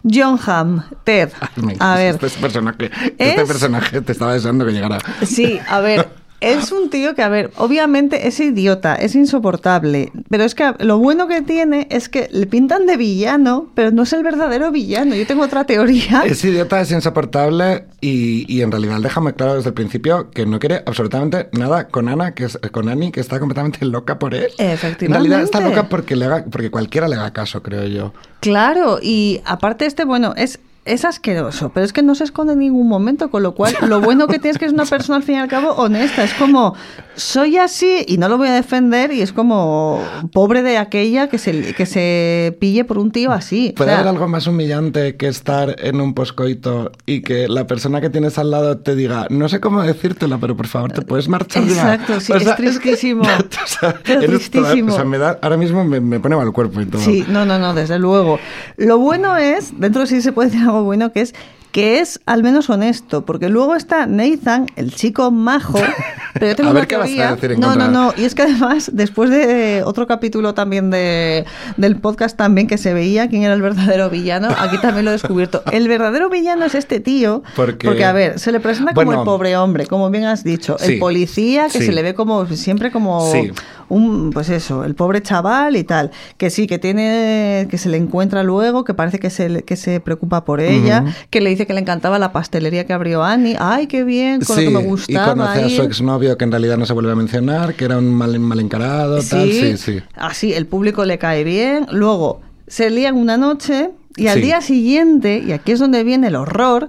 John Hamm, Ted, a ver, Este personaje, Es- este personaje te estaba deseando que llegara. Sí, a ver, es un tío que, a ver, obviamente es idiota, es insoportable, pero es que lo bueno que tiene es que le pintan de villano, pero no es el verdadero villano. Yo tengo otra teoría. Es idiota, es insoportable y, y en realidad déjame claro desde el principio que no quiere absolutamente nada con Ana, que es, con Annie, que está completamente loca por él. En Efectivamente. realidad está loca porque, le haga, porque cualquiera le haga caso, creo yo. Claro, y aparte este, bueno, es, es asqueroso, pero es que no se esconde en ningún momento, con lo cual lo bueno que tienes es que es una persona al fin y al cabo honesta. Es como, soy así y no lo voy a defender y es como, pobre de aquella que se, que se pille por un tío así. O ¿Puede sea, haber algo más humillante que estar en un poscoito y que la persona que tienes al lado te diga, no sé cómo decírtelo, pero por favor te puedes marchar ya"? Exacto, sí, O es sea, tristísimo. o sea, Pero eres toda- tristísimo. o sea, me da, ahora mismo me, me pone mal el cuerpo y todo. Sí, no, no, no, desde luego. Lo bueno es, dentro de sí se puede decir algo bueno, que es que es al menos honesto, porque luego está Nathan, el chico majo, pero yo tengo A una ver qué vas a teoría. decir en no, contra. no, no, y es que además, después de otro capítulo también de, del podcast también que se veía quién era el verdadero villano, aquí también lo he descubierto. El verdadero villano es este tío, Porque- porque a ver, se le presenta como el pobre hombre, como bien has dicho, Sí, el policía que sí. se le ve como siempre como Sí. Un pues eso, el pobre chaval y tal, que sí, que tiene, que se le encuentra luego, que parece que se, le- que se preocupa por ella, que le dice que le encantaba la pastelería que abrió Annie, ay, qué bien, con Sí, lo que me y gustaba. conoce a ir". su exnovio que en realidad no se vuelve a mencionar, que era un mal, mal encarado, tal. Sí, sí. Así, el público le cae bien. Luego, se lían una noche y al Sí. día siguiente, y aquí es donde viene el horror,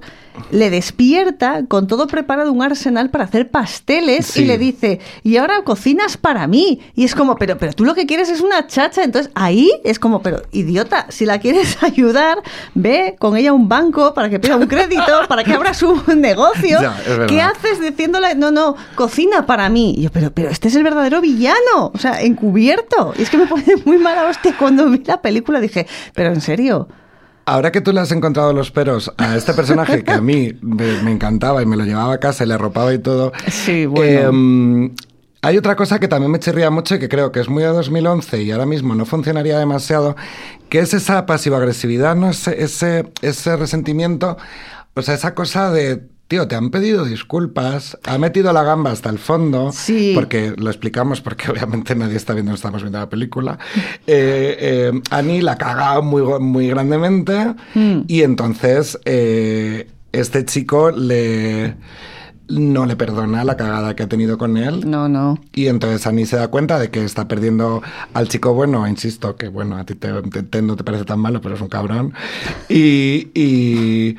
le despierta con todo preparado un arsenal para hacer pasteles Sí. y le dice, y ahora cocinas para mí. Y es como, pero, pero tú lo que quieres es una chacha. Entonces ahí es como, pero idiota, si la quieres ayudar, ve con ella a un banco para que pida un crédito, para que abra su negocio. Ya. ¿Qué haces diciéndole, no, no, cocina para mí? Y yo, pero, pero este es el verdadero villano, o sea, encubierto. Y es que me pone muy mala hostia cuando vi la película, dije, pero en serio. Ahora que tú le has encontrado los peros a este personaje que a mí me, me encantaba y me lo llevaba a casa y le arropaba y todo. Sí, bueno. eh, hay otra cosa que también me chirría mucho y que creo que es muy de 2011 y ahora mismo no funcionaría demasiado, que es esa pasivo-agresividad, ¿no? ese, ese, ese resentimiento, o sea, esa cosa de, tío, te han pedido disculpas, ha metido la gamba hasta el fondo, Sí. porque lo explicamos, porque obviamente nadie está viendo, no estamos viendo la película. Eh, eh, Annie la caga muy, muy grandemente Mm. y entonces eh, este chico le no le perdona la cagada que ha tenido con él. No, no. Y entonces Annie se da cuenta de que está perdiendo al chico bueno, insisto, que bueno, a ti te, te- te- no te parece tan malo, pero es un cabrón. Y, y,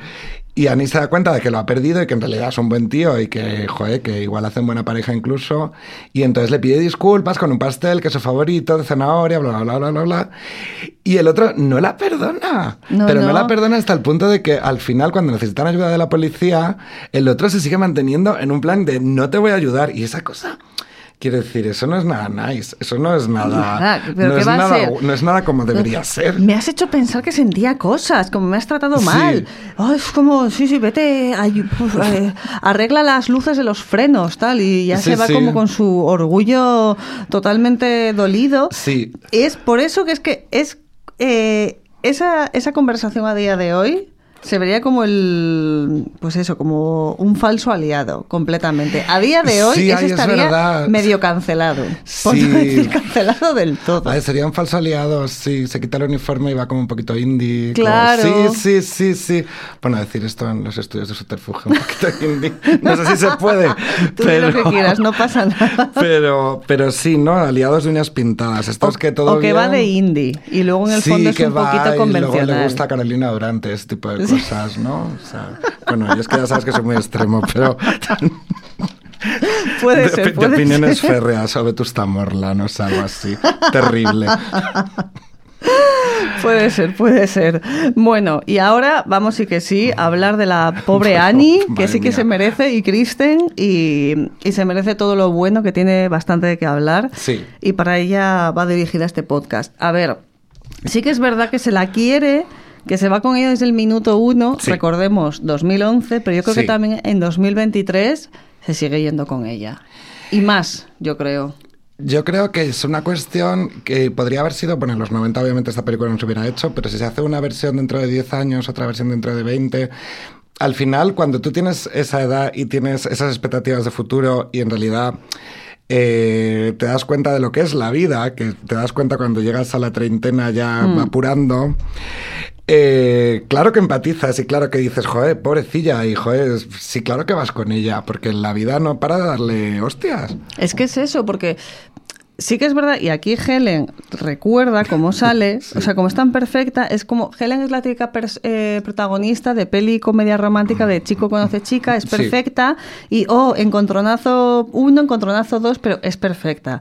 y Annie se da cuenta de que lo ha perdido y que en realidad es un buen tío y que, joder, que igual hacen buena pareja incluso. Y entonces le pide disculpas con un pastel que es su favorito de zanahoria, bla, bla, bla, bla, bla, bla. Y el otro no la perdona. No, pero no. no. la perdona hasta el punto de que al final, cuando necesitan ayuda de la policía, el otro se sigue manteniendo en un plan de no te voy a ayudar. Y esa cosa. Quiero decir, eso no es nada nice, eso no es nada, Nada, ¿pero no, es nada ser? no es nada como debería ser. Me has hecho pensar que sentía cosas, como me has tratado Sí. mal. Ay, es como, sí, sí, vete, ay, uf, eh, arregla las luces de los frenos, tal, y ya Sí, se va sí. como con su orgullo totalmente dolido. Sí, Es por eso que es que es eh, esa, esa conversación a día de hoy se vería como el, pues eso, como un falso aliado, completamente. A día de hoy Sí, eso ay, es estaría medio cancelado. Por Sí. no decir cancelado del todo. A ver, sería un falso aliado si se quita el uniforme y va como un poquito indie. como- Claro. sí, sí, sí, sí. Bueno, decir esto en los estudios de subterfugio, un poquito indie. No sé si se puede. Tú pero, lo que quieras, no pasa nada. Pero, pero sí, ¿no? Aliados de uñas pintadas. Estos que todo o que va de indie y luego en el Sí, fondo es que un va poquito y luego le gusta a Carolina Durante, ese tipo de cosas, ¿no? O sea, bueno, yo es que ya sabes que soy muy extremo, pero Puede de, ser, de puede opiniones ser. férreas sobre tus Tamorla, no sé, algo así. Terrible. Puede ser, puede ser. Bueno, y ahora vamos sí que sí a hablar de la pobre Annie, que sí que mía. se merece, y Kristen, y, y se merece todo lo bueno, que tiene bastante de qué hablar. Sí. Y para ella va dirigida este podcast. A ver, sí que es verdad que se la quiere, que se va con ella desde el minuto uno, Sí. recordemos 2011, pero yo creo que también en 2023 se sigue yendo con ella. Y más, yo creo. Yo creo que es una cuestión que podría haber sido, bueno, en los 90 obviamente esta película no se hubiera hecho, pero si se hace una versión dentro de 10 años, otra versión dentro de 20, al final cuando tú tienes esa edad y tienes esas expectativas de futuro y en realidad eh, te das cuenta de lo que es la vida, que te das cuenta cuando llegas a la treintena ya Mm. apurando, eh, claro que empatizas y claro que dices, joder, pobrecilla, y joder, sí, claro que vas con ella, porque en la vida no para de darle hostias. Es que es eso, porque sí que es verdad, y aquí Helen recuerda cómo sale, o sea, como es tan perfecta, es como, Helen es la típica eh, protagonista de peli comedia romántica de chico conoce chica, es Sí. perfecta, y oh, encontronazo uno, encontronazo dos, pero es perfecta.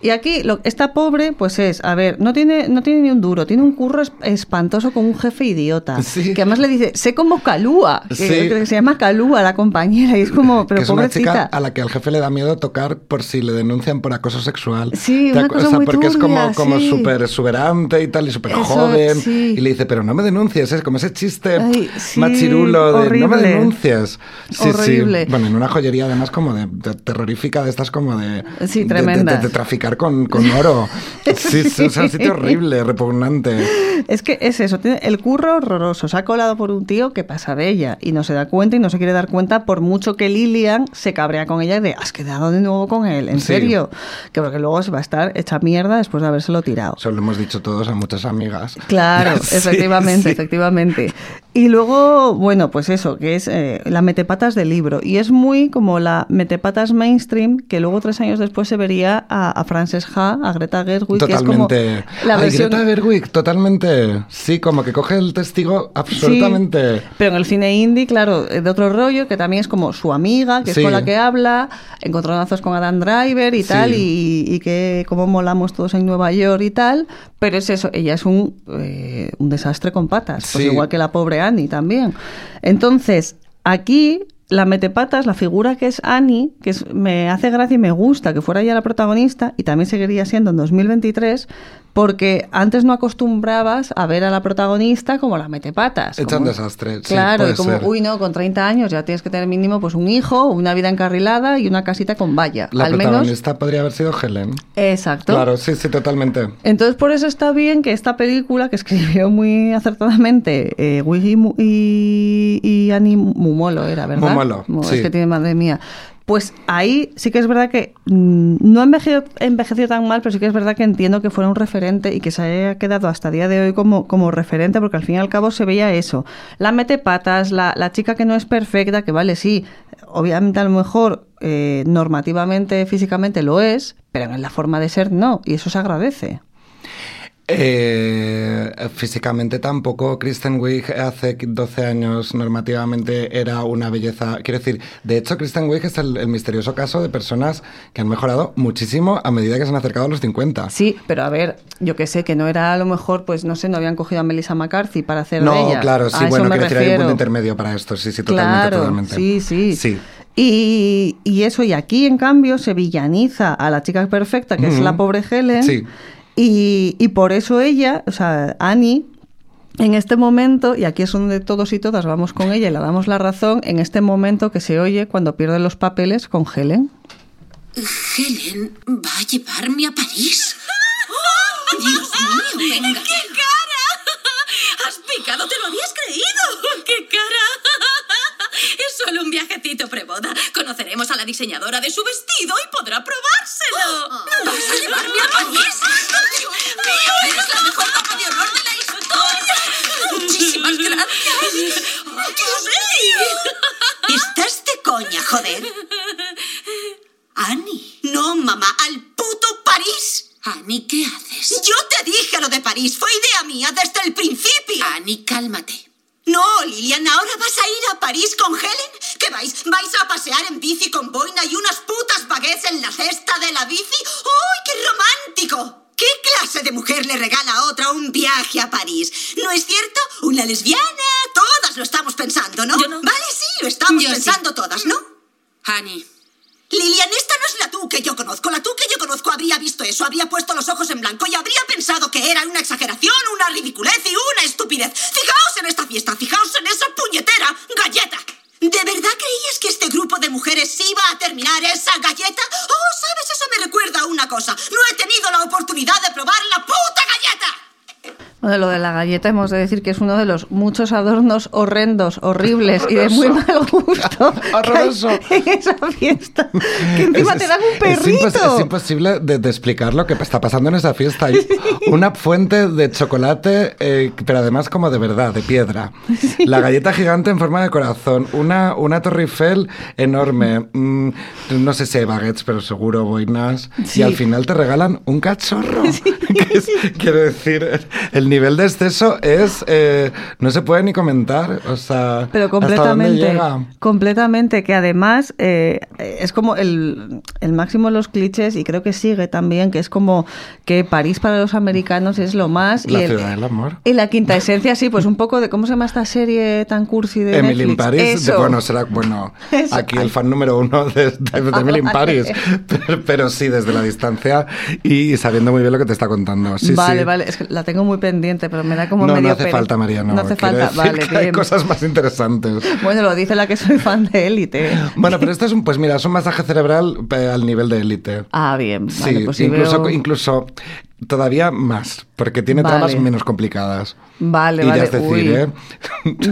Y aquí, lo, esta pobre, pues es, a ver, no tiene, no tiene ni un duro, tiene un curro es- espantoso con un jefe idiota, Sí. que además le dice, sé como Calúa, que, Sí. que se llama Calúa la compañera, y es como, pero que es una chica a la que al jefe le da miedo tocar por si le denuncian por acoso sexual. Sí, ¿Te una cosa o sea, muy porque es como, turbia, como sí. súper exuberante y tal, y súper joven. sí. Y le dice, pero no me denuncies, es como ese chiste Ay, sí, machirulo de no me horrible. denuncies. Sí, Horrible. sí. Bueno, en una joyería además como de, de terrorífica, de estas como de... Sí, de- de-. De, de traficar con, con oro. Sí, sí, o sea, un sitio horrible, repugnante. Es que es eso, tiene el curro horroroso. Se ha colado por un tío que pasa de ella y no se da cuenta y no se quiere dar cuenta por mucho que Lilian se cabrea con ella y de, has quedado de nuevo con él, en serio. Que porque luego va a estar hecha mierda después de habérselo tirado. Eso lo hemos dicho todos a muchas amigas. Claro, Sí, efectivamente, sí. efectivamente. Y luego, bueno, pues eso, que es eh, la metepatas del libro. Y es muy como la metepatas mainstream, que luego tres años después se vería a, a Frances Ha, a Greta Gerwig, que es como Totalmente. la Ay, versión... Greta Gerwig, totalmente. Sí, como que coge el testigo absolutamente. Sí, pero en el cine indie, claro, de otro rollo, que también es como su amiga, que es con la que habla, encontronazos con Adam Driver y tal, y, y que cómo molamos todos en Nueva York y tal, pero es eso, ella es un, eh, un desastre con patas, pues Sí. igual que la pobre Annie también. Entonces, aquí la metepatas, la figura que es Annie, que es- me hace gracia y me gusta que fuera ella la protagonista, y también seguiría siendo en 2023, porque antes no acostumbrabas a ver a la protagonista como la metepatas. Hecha un como- desastre. Claro, y como, ser. uy, no, con 30 años ya tienes que tener mínimo pues un hijo, una vida encarrilada y una casita con valla. La Al menos. protagonista podría haber sido Helen. Exacto. Claro, sí, sí, totalmente. Entonces, por eso está bien que esta película, que escribió muy acertadamente eh, Wiggy y, y Annie Mumolo, era, ¿verdad? Molo, Sí. Es que tiene madre mía. Pues ahí sí que es verdad que mm, no ha envejecido, envejecido tan mal, pero sí que es verdad que entiendo que fuera un referente y que se haya quedado hasta día de hoy como, como referente, porque al fin y al cabo se veía eso. La mete patas, la, la chica que no es perfecta, que vale, sí, obviamente a lo mejor eh, normativamente, físicamente lo es, pero en la forma de ser no, y eso se agradece. Eh, físicamente tampoco. Kristen Wiig hace 12 años normativamente era una belleza. Quiero decir, de hecho, Kristen Wiig es el, el misterioso caso de personas que han mejorado muchísimo a medida que se han acercado a los 50. Sí, pero a ver, yo que sé, que no era a lo mejor, pues no sé, no habían cogido a Melissa McCarthy para hacer de No, ella. claro, sí, A bueno, quiero decir, hay un refiero. punto intermedio para esto. Sí, sí, totalmente, Claro, totalmente. sí, sí. Sí. Y, y eso, y aquí en cambio se villaniza a la chica perfecta, que es la pobre Helen. Sí. Y, y por eso ella, o sea, Annie, en este momento, y aquí es donde todos y todas vamos con ella y le damos la razón, en este momento que se oye cuando pierde los papeles con Helen. Helen va a llevarme a París. Dios mío, venga. ¡Qué cara! ¡Has picado! ¿Te lo habías creído? ¡Qué cara! Solo un viajecito preboda. Conoceremos a la diseñadora de su vestido y podrá probárselo. ¿Vas a llevarme a París? Dios mío, eres la mejor dama de honor de la historia. Muchísimas gracias. Dios mío. ¿Estás de coña, joder? Annie. No, mamá, al puto París. Annie, ¿qué haces? Yo te dije lo de París, fue idea mía desde el principio. Annie, cálmate. No, Lilian, ¿ahora vas a ir a París con Helen? ¿Qué vais? ¿Vais a pasear en bici con boina y unas putas baguettes en la cesta de la bici? ¡Uy, qué romántico! ¿Qué clase de mujer le regala a otra un viaje a París? ¿No es cierto? ¿Una lesbiana? Todas lo estamos pensando, ¿no? Vale, sí, lo estamos Yo sí. pensando todas, ¿no? Annie. Lilian, esta no es la tú que yo conozco. La tú que yo conozco habría visto eso, habría puesto los ojos en blanco y habría pensado que era una exageración, una ridiculez y una estupidez. Fijaos en esta fiesta, fijaos en esa puñetera galleta. ¿De verdad creías que este grupo de mujeres iba a terminar esa galleta? Oh, sabes, eso me recuerda a una cosa. No he tenido la oportunidad de probar la puta galleta. Bueno, lo de la galleta hemos de decir que es uno de los muchos adornos horrendos, horribles y de muy mal gusto que hay Horroroso. en esa fiesta. Que encima Es- te dan un es perrito. impos- Es, imposible de, de explicar lo que está pasando en esa fiesta. Hay una fuente de chocolate, eh, pero además como de verdad, de piedra. La galleta gigante en forma de corazón. Una, una torre Eiffel enorme. Mm, no sé si hay baguettes, pero seguro boinas. Sí. Y al final te regalan un cachorro. Que es- quiero decir, el nivel de exceso es... eh, no se puede ni comentar. O sea, Pero ¿hasta dónde completamente, llega? completamente, que además eh, es como el, el máximo de los clichés y creo que sigue también, que es como que París para los americanos es lo más. La y el- ciudad del amor. Y la quinta esencia, sí, pues un poco de cómo se llama esta serie tan cursi de Emily in. Paris, de- bueno, será, bueno, Eso. aquí el fan número uno de, de- de Emily in. Paris, pero, pero sí, desde la distancia y sabiendo muy bien lo que te está contando. Sí, vale, sí. vale, es que la tengo muy pendiente, pero me da como No, medio no hace pena. falta, María, no. No hace Quiero falta, vale, que hay cosas más interesantes. Bueno, lo dice la que soy fan de Élite. Bueno, pero esto es un, pues mira, es un masaje cerebral eh, al nivel de élite. Ah, bien, vale, Sí, pues sí incluso, veo- incluso todavía más, porque tiene Vale. tramas menos complicadas. Vale, vale, es decir, uy. ¿eh?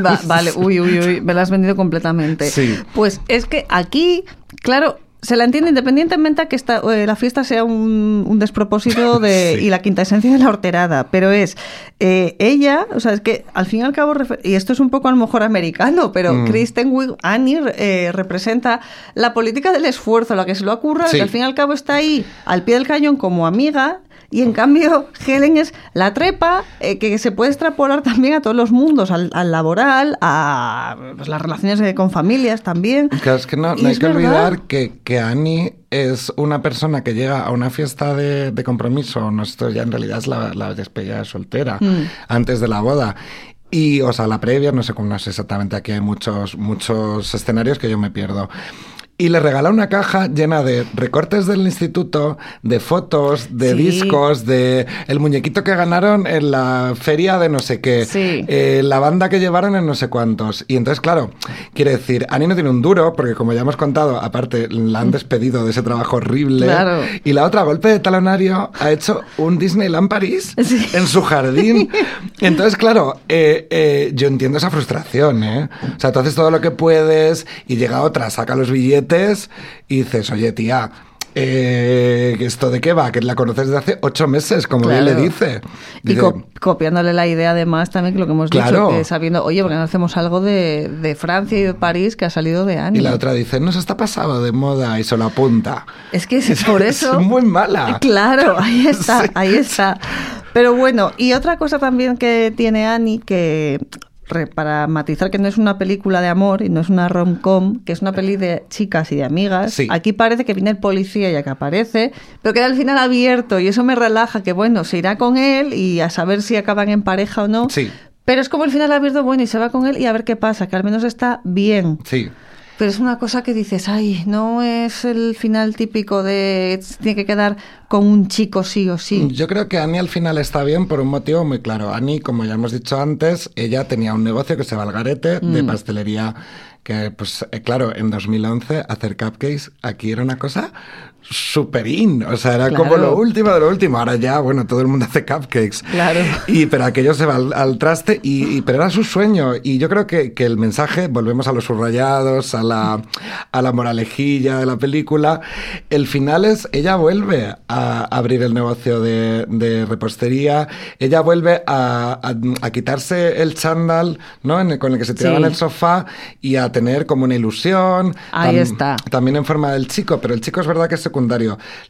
Va- vale, uy, uy, uy, me la has vendido completamente. Sí. Pues es que aquí, claro, se la entiende independientemente a que esta, eh, la fiesta sea un, un despropósito de, Sí. y la quinta esencia de la horterada, pero es eh, ella, o sea, es que al fin y al cabo, y esto es un poco a lo mejor americano, pero Mm. Kristen Wiig, Annie, eh, representa la política del esfuerzo, la que se lo ocurra, Sí. que al fin y al cabo está ahí, al pie del cañón como amiga, y en cambio, Helen es la trepa eh, que se puede extrapolar también a todos los mundos, al, al laboral, a pues, las relaciones eh, con familias también. Claro, es que no, no hay que verdad. olvidar que, que Annie es una persona que llega a una fiesta de, de compromiso, no esto ya en realidad es la, la despedida de soltera, Mm. antes de la boda. Y, o sea, la previa, no sé cómo, no sé exactamente, aquí hay muchos, muchos escenarios que yo me pierdo. Y le regala una caja llena de recortes del instituto, de fotos, de Sí. discos, de el muñequito que ganaron en la feria de no sé qué, Sí. eh, la banda que llevaron en no sé cuántos. Y entonces, claro, quiere decir, Annie no tiene un duro, porque como ya hemos contado, aparte la han despedido de ese trabajo horrible. Claro. Y la otra, golpe de talonario, ha hecho un Disneyland París en su jardín. Entonces, claro, eh, eh, yo entiendo esa frustración, ¿eh? O sea, tú haces todo lo que puedes y llega otra, saca los billetes y dices, oye, tía. Eh, ¿Esto de qué va? Que la conoces desde hace ocho meses, como bien le dice. Y co- copiándole la idea además también que lo que hemos Claro. dicho, que sabiendo, oye, porque no hacemos algo de, de Francia y de París que ha salido de Annie. y la otra dice, no se está pasado de moda y se lo apunta. Es que es por eso. Es muy mala. Claro, ahí está, ahí está. Pero bueno, y otra cosa también que tiene Annie, que re- para matizar que no es una película de amor y no es una rom-com, que es una peli de chicas y de amigas. Sí. Aquí parece que viene el policía ya que aparece, pero queda al final abierto y eso me relaja, que bueno, se irá con él y a saber si acaban en pareja o no. Sí, Pero es como el final abierto, bueno, y se va con él y a ver qué pasa, que al menos está bien. sí. Pero es una cosa que dices, ay, no es el final típico de tiene que quedar con un chico sí o sí. Yo creo que Annie al final está bien por un motivo muy claro. Annie, como ya hemos dicho antes, ella tenía un negocio que se va al garete de Mm. pastelería que, pues, eh, claro, en 2011 hacer cupcakes aquí era una cosa super in, o sea, era como lo último de lo último. Ahora ya, bueno, todo el mundo hace cupcakes. Claro. Y pero aquello se va al, al traste y, y- pero era su sueño y yo creo que, que el mensaje, volvemos a los subrayados, a la, a la moralejilla de la película, el final es, ella vuelve a abrir el negocio de, de repostería, ella vuelve a, a- a quitarse el chándal, ¿no? En el- con el que se tiraba Sí. en el sofá y a tener como una ilusión. Ahí está. También en forma del chico, pero el chico es verdad que es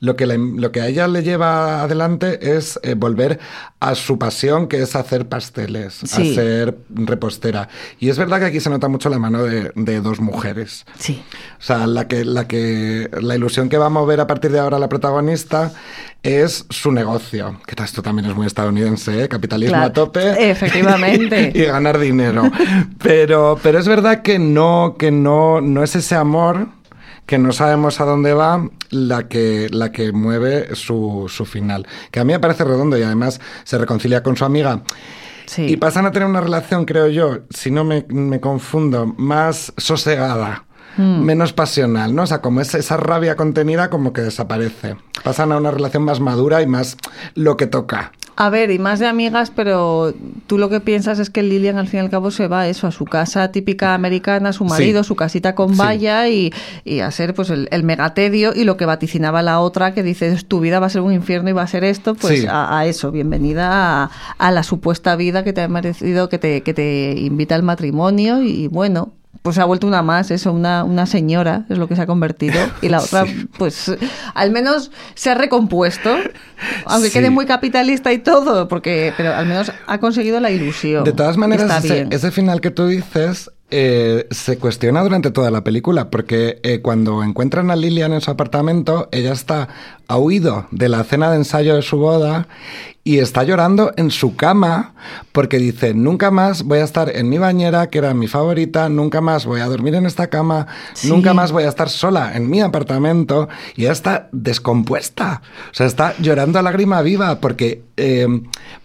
Lo que, le- lo que a ella le lleva adelante es eh, volver a su pasión, que es hacer pasteles, Sí. a ser repostera. Y es verdad que aquí se nota mucho la mano de, de dos mujeres. Sí. O sea, la que, la que, la ilusión que va a mover a partir de ahora la protagonista es su negocio. Que esto también es muy estadounidense, ¿eh? capitalismo Claro, a tope. efectivamente. y ganar dinero. Pero, pero es verdad que no, que no, no es ese amor que no sabemos a dónde va la que, la que mueve su, su final. Que a mí me parece redondo y además se reconcilia con su amiga. Sí. Y pasan a tener una relación, creo yo, si no me, me confundo, más sosegada. Mm. Menos pasional, ¿no? O sea, como es esa rabia contenida como que desaparece. Pasan a una relación más madura y más lo que toca. A ver, y más de amigas, pero tú lo que piensas es que Lilian al fin y al cabo se va a eso, a su casa típica americana, su marido, Sí. su casita con Sí. valla y, y a ser pues el, el megatedio y lo que vaticinaba la otra que dices tu vida va a ser un infierno y va a ser esto, pues Sí. a, a eso, bienvenida a, a la supuesta vida que te ha merecido, que te, que te invita al matrimonio y, bueno. Pues se ha vuelto una más, eso, una, una señora es lo que se ha convertido. Y la otra, pues, al menos se ha recompuesto, aunque Sí. quede muy capitalista y todo, porque, pero al menos ha conseguido la ilusión. De todas maneras, ese final que tú dices eh, se cuestiona durante toda la película, porque eh, cuando encuentran a Lilian en su apartamento, ella está ha huido de la cena de ensayo de su boda y está llorando en su cama porque dice, nunca más voy a estar en mi bañera, que era mi favorita, nunca más voy a dormir en esta cama, Sí. nunca más voy a estar sola en mi apartamento y ella está descompuesta, o sea, está llorando a lágrima viva porque... eh,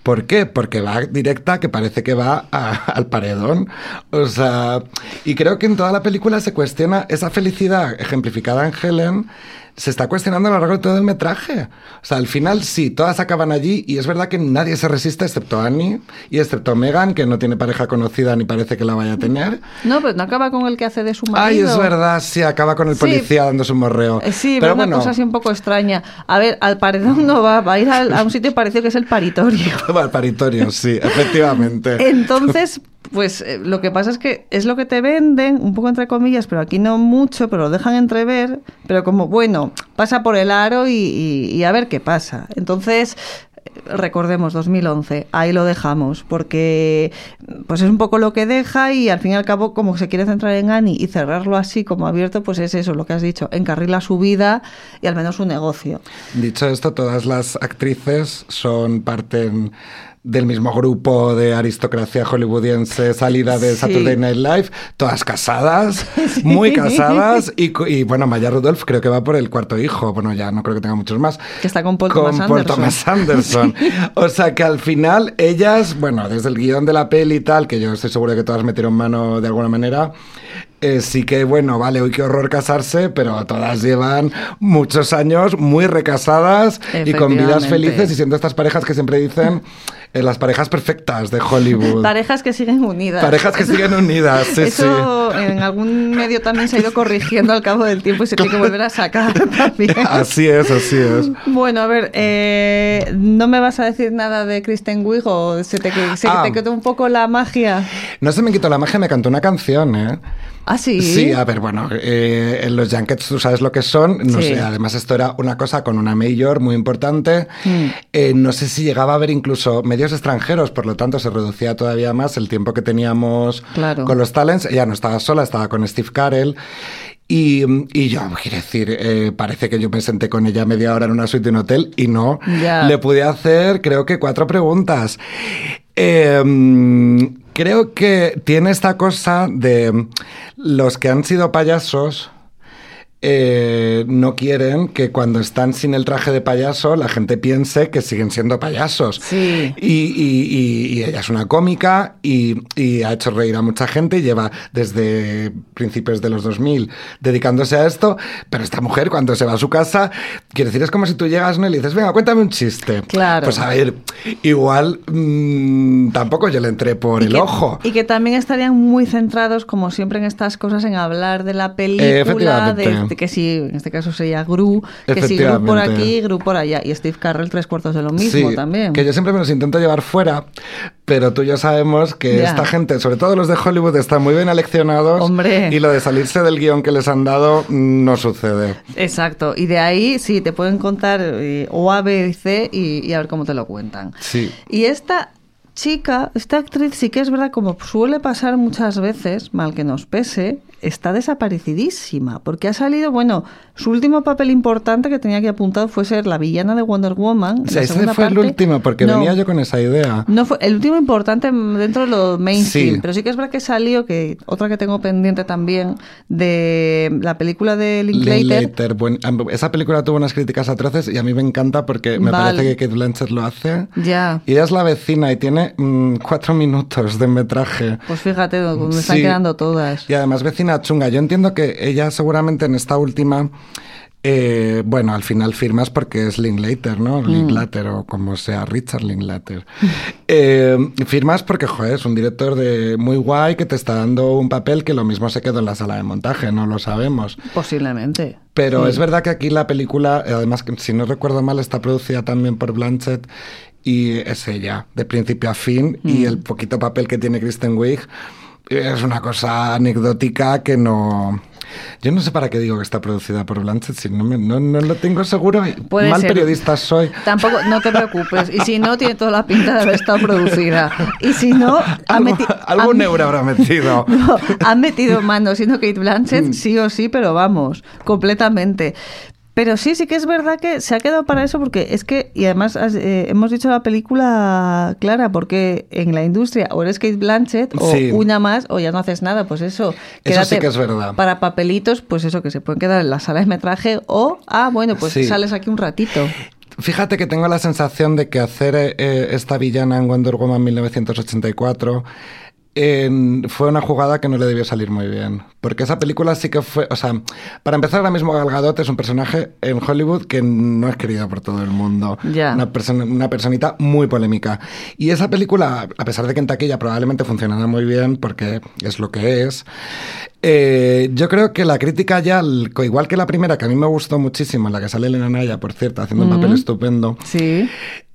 ¿Por qué? Porque va directa, que parece que va a- al paredón. O sea, y creo que en toda la película se cuestiona esa felicidad ejemplificada en Helen, se está cuestionando a lo largo de todo el metraje. O sea, al final sí, todas acaban allí y es verdad que nadie se resiste excepto Annie y excepto Megan, que no tiene pareja conocida ni parece que la vaya a tener. No, pero no acaba con el que hace de su Ay, marido. es verdad, sí, acaba con el Sí. policía dándose un morreo. Eh, Sí, pero una bueno, cosa así un poco extraña. A ver, al paredón no va, va a ir al- a, un sitio parecido que es el paritorio. al paritorio, sí, efectivamente. Entonces, pues eh, lo que pasa es que es lo que te venden, un poco entre comillas, pero aquí no mucho, pero lo dejan entrever, pero como, bueno, pasa por el aro y, a ver qué pasa. Entonces, eh, recordemos 2011, ahí lo dejamos, porque pues es un poco lo que deja y al fin y al cabo como se quiere centrar en Annie y cerrarlo así como abierto, pues es eso, lo que has dicho, encarrila su vida y al menos su negocio. Dicho esto, todas las actrices son parte del mismo grupo de aristocracia hollywoodiense salida de Sí. Saturday Night Live, todas casadas, muy casadas, y, bueno, Maya Rudolph creo que va por el cuarto hijo, bueno, ya no creo que tenga muchos más. Que está con Paul con Thomas Paul Anderson. Thomas Anderson. O sea que al final ellas, bueno, desde el guion de la peli y tal, que yo estoy seguro de que todas metieron mano de alguna manera, eh, sí que, bueno, vale, hoy qué horror casarse, pero todas llevan muchos años muy recasadas y con vidas felices y siendo estas parejas que siempre dicen eh, las parejas perfectas de Hollywood. Parejas que siguen unidas. Parejas que siguen unidas, sí, Eso en algún medio también se ha ido corrigiendo al cabo del tiempo y se tiene que volver a sacar también. sí. Así es, así es. Bueno, a ver, eh, ¿no me vas a decir nada de Kristen Wiig o se te, se Ah. te quedó un poco la magia? No se me quitó la magia, me cantó una canción, ¿eh? ¿Ah, sí? Sí, a ver, bueno, eh, en los Junkets tú sabes lo que son. No Sí. sé, además esto era una cosa con una mayor muy importante. Mm. Eh, no sé si llegaba a haber incluso extranjeros, por lo tanto se reducía todavía más el tiempo que teníamos Claro. con los talents. Ella no estaba sola, estaba con Steve Carell. Y, y yo, quiero decir, eh, parece que yo me senté con ella media hora en una suite de un hotel y no. Le pude hacer, creo que cuatro preguntas. Eh, creo que tiene esta cosa de los que han sido payasos. Eh, no quieren que cuando están sin el traje de payaso la gente piense que siguen siendo payasos. Sí. Y, y- y- y ella es una cómica y, ha hecho reír a mucha gente y lleva desde principios de los 2000 dedicándose a esto, pero esta mujer cuando se va a su casa, quiero decir, es como si tú llegas ¿no? y le dices, venga, cuéntame un chiste. Claro. Pues a ver, igual mm, tampoco yo le entré por el que, ojo. y que también estarían muy centrados, como siempre en estas cosas, en hablar de la película, efectivamente. De que si, en este caso sería Gru, que si Gru por aquí, Gru por allá. Y Steve Carrell tres cuartos de lo mismo Sí, también. Que yo siempre me los intento llevar fuera, pero tú y yo sabemos que Ya. esta gente, sobre todo los de Hollywood, están muy bien aleccionados. Hombre. Y lo de salirse del guion que les han dado no sucede. Exacto. Y de ahí sí, te pueden contar eh, o A, B y C y, y a ver cómo te lo cuentan. Sí. Y esta chica, esta actriz sí que es verdad, como suele pasar muchas veces, mal que nos pese, está desaparecidísima, porque ha salido, bueno, su último papel importante que tenía aquí apuntado fue ser la villana de Wonder Woman. O sea, ese fue el parte. último, porque No, venía yo con esa idea. No fue el último importante dentro de lo mainstream, Sí. pero sí que es verdad que salió, que otra que tengo pendiente también, de la película de Linklater. Linklater, buen- am- esa película tuvo unas críticas atroces y a mí me encanta porque me Vale. parece que Kate Blanchett lo hace. Ya. Y ella es la vecina y tiene mm, cuatro minutos de metraje. Pues fíjate, me están Sí. quedando todas. Y además vecina chunga. Yo entiendo que ella seguramente en esta última, eh, bueno, al final firmas porque es Linklater, ¿no? Mm. Linklater o como sea, Richard Linklater. Eh, firmas porque, joder, es un director de muy guay que te está dando un papel que lo mismo se quedó en la sala de montaje, no lo sabemos. Posiblemente. Pero Sí. es verdad que aquí la película, además, si no recuerdo mal, está producida también por Blanchett y es ella, de principio a fin, y Mm. el poquito papel que tiene Kristen Wiig es una cosa anecdótica que no... Yo no sé para qué digo que está producida por Blanchett, si no, me- no, no lo tengo seguro. Puede Mal ser. periodista soy. Tampoco, no te preocupes. Y si no, tiene toda la pinta de haber estado producida. Y si no, ha Algo, meti- algún euro habrá metido. No, han metido mano siendo Kate Blanchett, Mm. sí o sí, pero vamos, completamente. Pero sí, sí que es verdad que se ha quedado para eso porque es que, y además has- eh, hemos dicho la película clara, porque en la industria o eres Kate Blanchett o Sí. una más o ya no haces nada, pues eso. Eso sí que es verdad. Para papelitos, pues eso, que se pueden quedar en la sala de metraje o, ah, bueno, pues Sí. sales aquí un ratito. Fíjate que tengo la sensación de que hacer eh, esta villana en Wonder Woman 1984 en- fue una jugada que no le debió salir muy bien. Porque esa película sí que fue. O sea, para empezar, ahora mismo Gal Gadot es un personaje en Hollywood que no es querido por todo el mundo. Una, persona, una personita muy polémica. Y esa película, a pesar de que en taquilla probablemente funcionara muy bien, porque es lo que es. eh, yo creo que la crítica ya, igual que la primera, que a mí me gustó muchísimo, en la que sale Elena Naya, por cierto, haciendo un papel estupendo. Sí.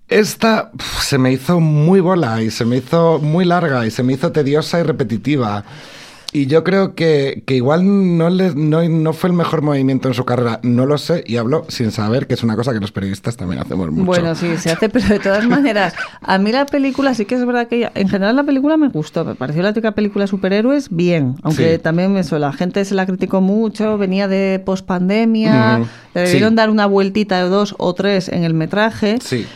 Esta pf, se me hizo muy bola y se me hizo muy larga y se me hizo tediosa y repetitiva. Y yo creo que, que igual no, le, no, no fue el mejor movimiento en su carrera, no lo sé, y hablo sin saber, que es una cosa que los periodistas también hacemos mucho. Bueno, sí, se hace, pero de todas maneras, a mí la película sí que es verdad que en general la película me gustó, me pareció la típica película superhéroes bien, aunque Sí. también suena, la gente se la criticó mucho, venía de pospandemia, Ujú, le debieron sí. dar una vueltita de dos o tres en el metraje. Sí.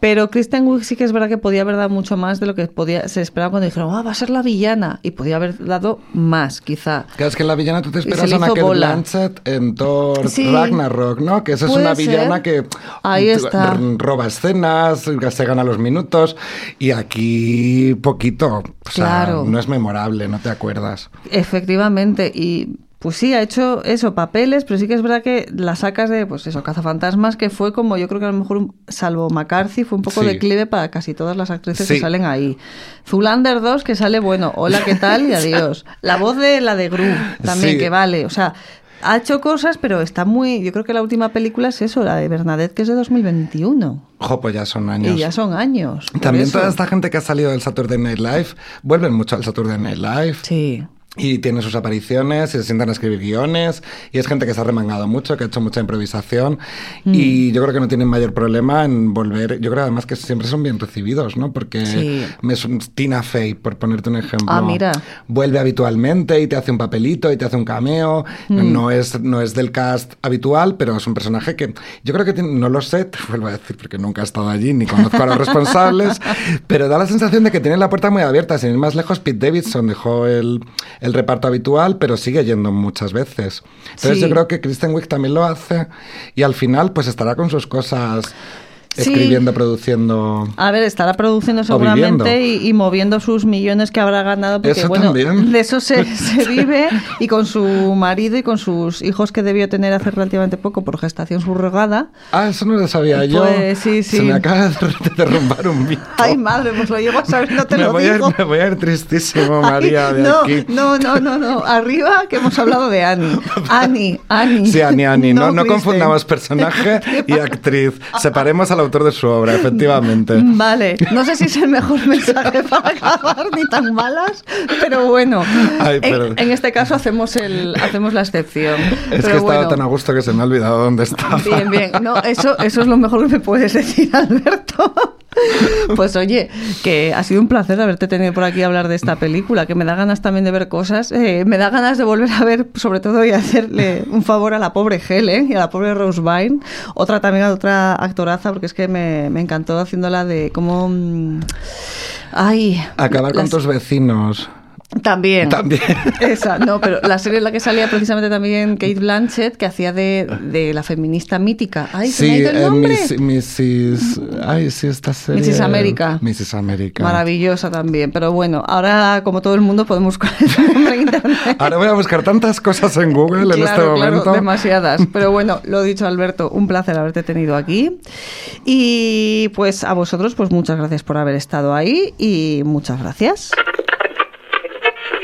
Pero Kristen Wiig sí que es verdad que podía haber dado mucho más de lo que podía, se esperaba cuando dijeron, ah, va a ser la villana. Y podía haber dado más, quizá. Claro, es que la villana tú te esperas a bola. Blanchett en Thor Sí. Ragnarok, ¿no? Que esa es una ser. villana que Ahí está. r- roba escenas, se gana los minutos y aquí poquito. O sea, Claro. no es memorable, no te acuerdas. Efectivamente, y pues sí, ha hecho eso, papeles, pero sí que es verdad que la sacas de, pues eso, Cazafantasmas, que fue como, yo creo que a lo mejor, un- salvo McCarthy, fue un poco Sí. declive para casi todas las actrices que salen ahí. Zulander 2, que sale, bueno, hola, ¿qué tal? Y adiós. La voz de la de Gru, también, Sí. que vale, o sea... Ha hecho cosas, pero está muy. Yo creo que la última película es eso, la de Bernadette, que es de 2021. Ojo, pues ya son años. Y ya son años. También eso. toda esta gente que ha salido del Saturday Night Live vuelven mucho al Saturday Night Live. Sí. Y tiene sus apariciones, y se sientan a escribir guiones, y es gente que se ha remangado mucho, que ha hecho mucha improvisación, Mm. y yo creo que no tienen mayor problema en volver. Yo creo además que siempre son bien recibidos, ¿no? Porque Sí. me Tina Fey, por ponerte un ejemplo, Ah, mira. vuelve habitualmente y te hace un papelito y te hace un cameo. Mm. No, es, no es del cast habitual, pero es un personaje que yo creo que tiene- no lo sé, te vuelvo a decir porque nunca he estado allí ni conozco a los responsables, pero da la sensación de que tiene la puerta muy abierta. Sin ir más lejos, Pete Davidson dejó el, el reparto habitual, pero sigue yendo muchas veces. Entonces Sí. yo creo que Kristen Wiig también lo hace y al final pues estará con sus cosas Sí. escribiendo, produciendo. A ver, estará produciendo seguramente y, y moviendo sus millones que habrá ganado, porque Eso bueno, también. de eso se, se vive y con su marido y con sus hijos que debió tener hace relativamente poco por gestación subrogada. Ah, eso no lo sabía yo. Pues sí, sí. Se me acaba de derrumbar un mito. Ay, madre, pues lo llego a saber, no te me, lo voy a digo. me voy a ir tristísimo, María, Ay, de no, aquí. no, no, no, no. Arriba que hemos hablado de Annie. Annie, Annie. Sí, Ani, Ani, no, no, Kristen. confundamos personaje y actriz. Separemos al autor de su obra, efectivamente. Vale, no sé si es el mejor mensaje para acabar ni tan malas, pero bueno, Ay, en- pero- En, este caso hacemos el hacemos la excepción. Es pero que estaba bueno, tan a gusto que se me ha olvidado dónde estaba. Bien, bien. No, eso, eso es lo mejor que me puedes decir, Alberto. Pues oye, que ha sido un placer haberte tenido por aquí a hablar de esta película, que me da ganas también de ver cosas. eh, me da ganas de volver a ver, sobre todo, y hacerle un favor a la pobre Helen y a la pobre Rose Byrne. Otra también a otra actoraza, porque es que me, me encantó haciéndola de cómo... mm, Ay. Acabar con tus vecinos. También. También. Esa, no, pero la serie en la que salía precisamente también Kate Blanchett, que hacía de, de la feminista mítica. Ay, se me ha Sí, ido el eh, nombre. Miss- Mrs. Ay, sí, esta serie. Mrs. América. Mrs. América. Maravillosa también, pero bueno, ahora como todo el mundo podemos buscar el nombre en internet. Ahora voy a buscar tantas cosas en Google en este claro, momento. demasiadas. Pero bueno, lo dicho, Alberto, un placer haberte tenido aquí. Y pues a vosotros, pues muchas gracias por haber estado ahí y muchas gracias.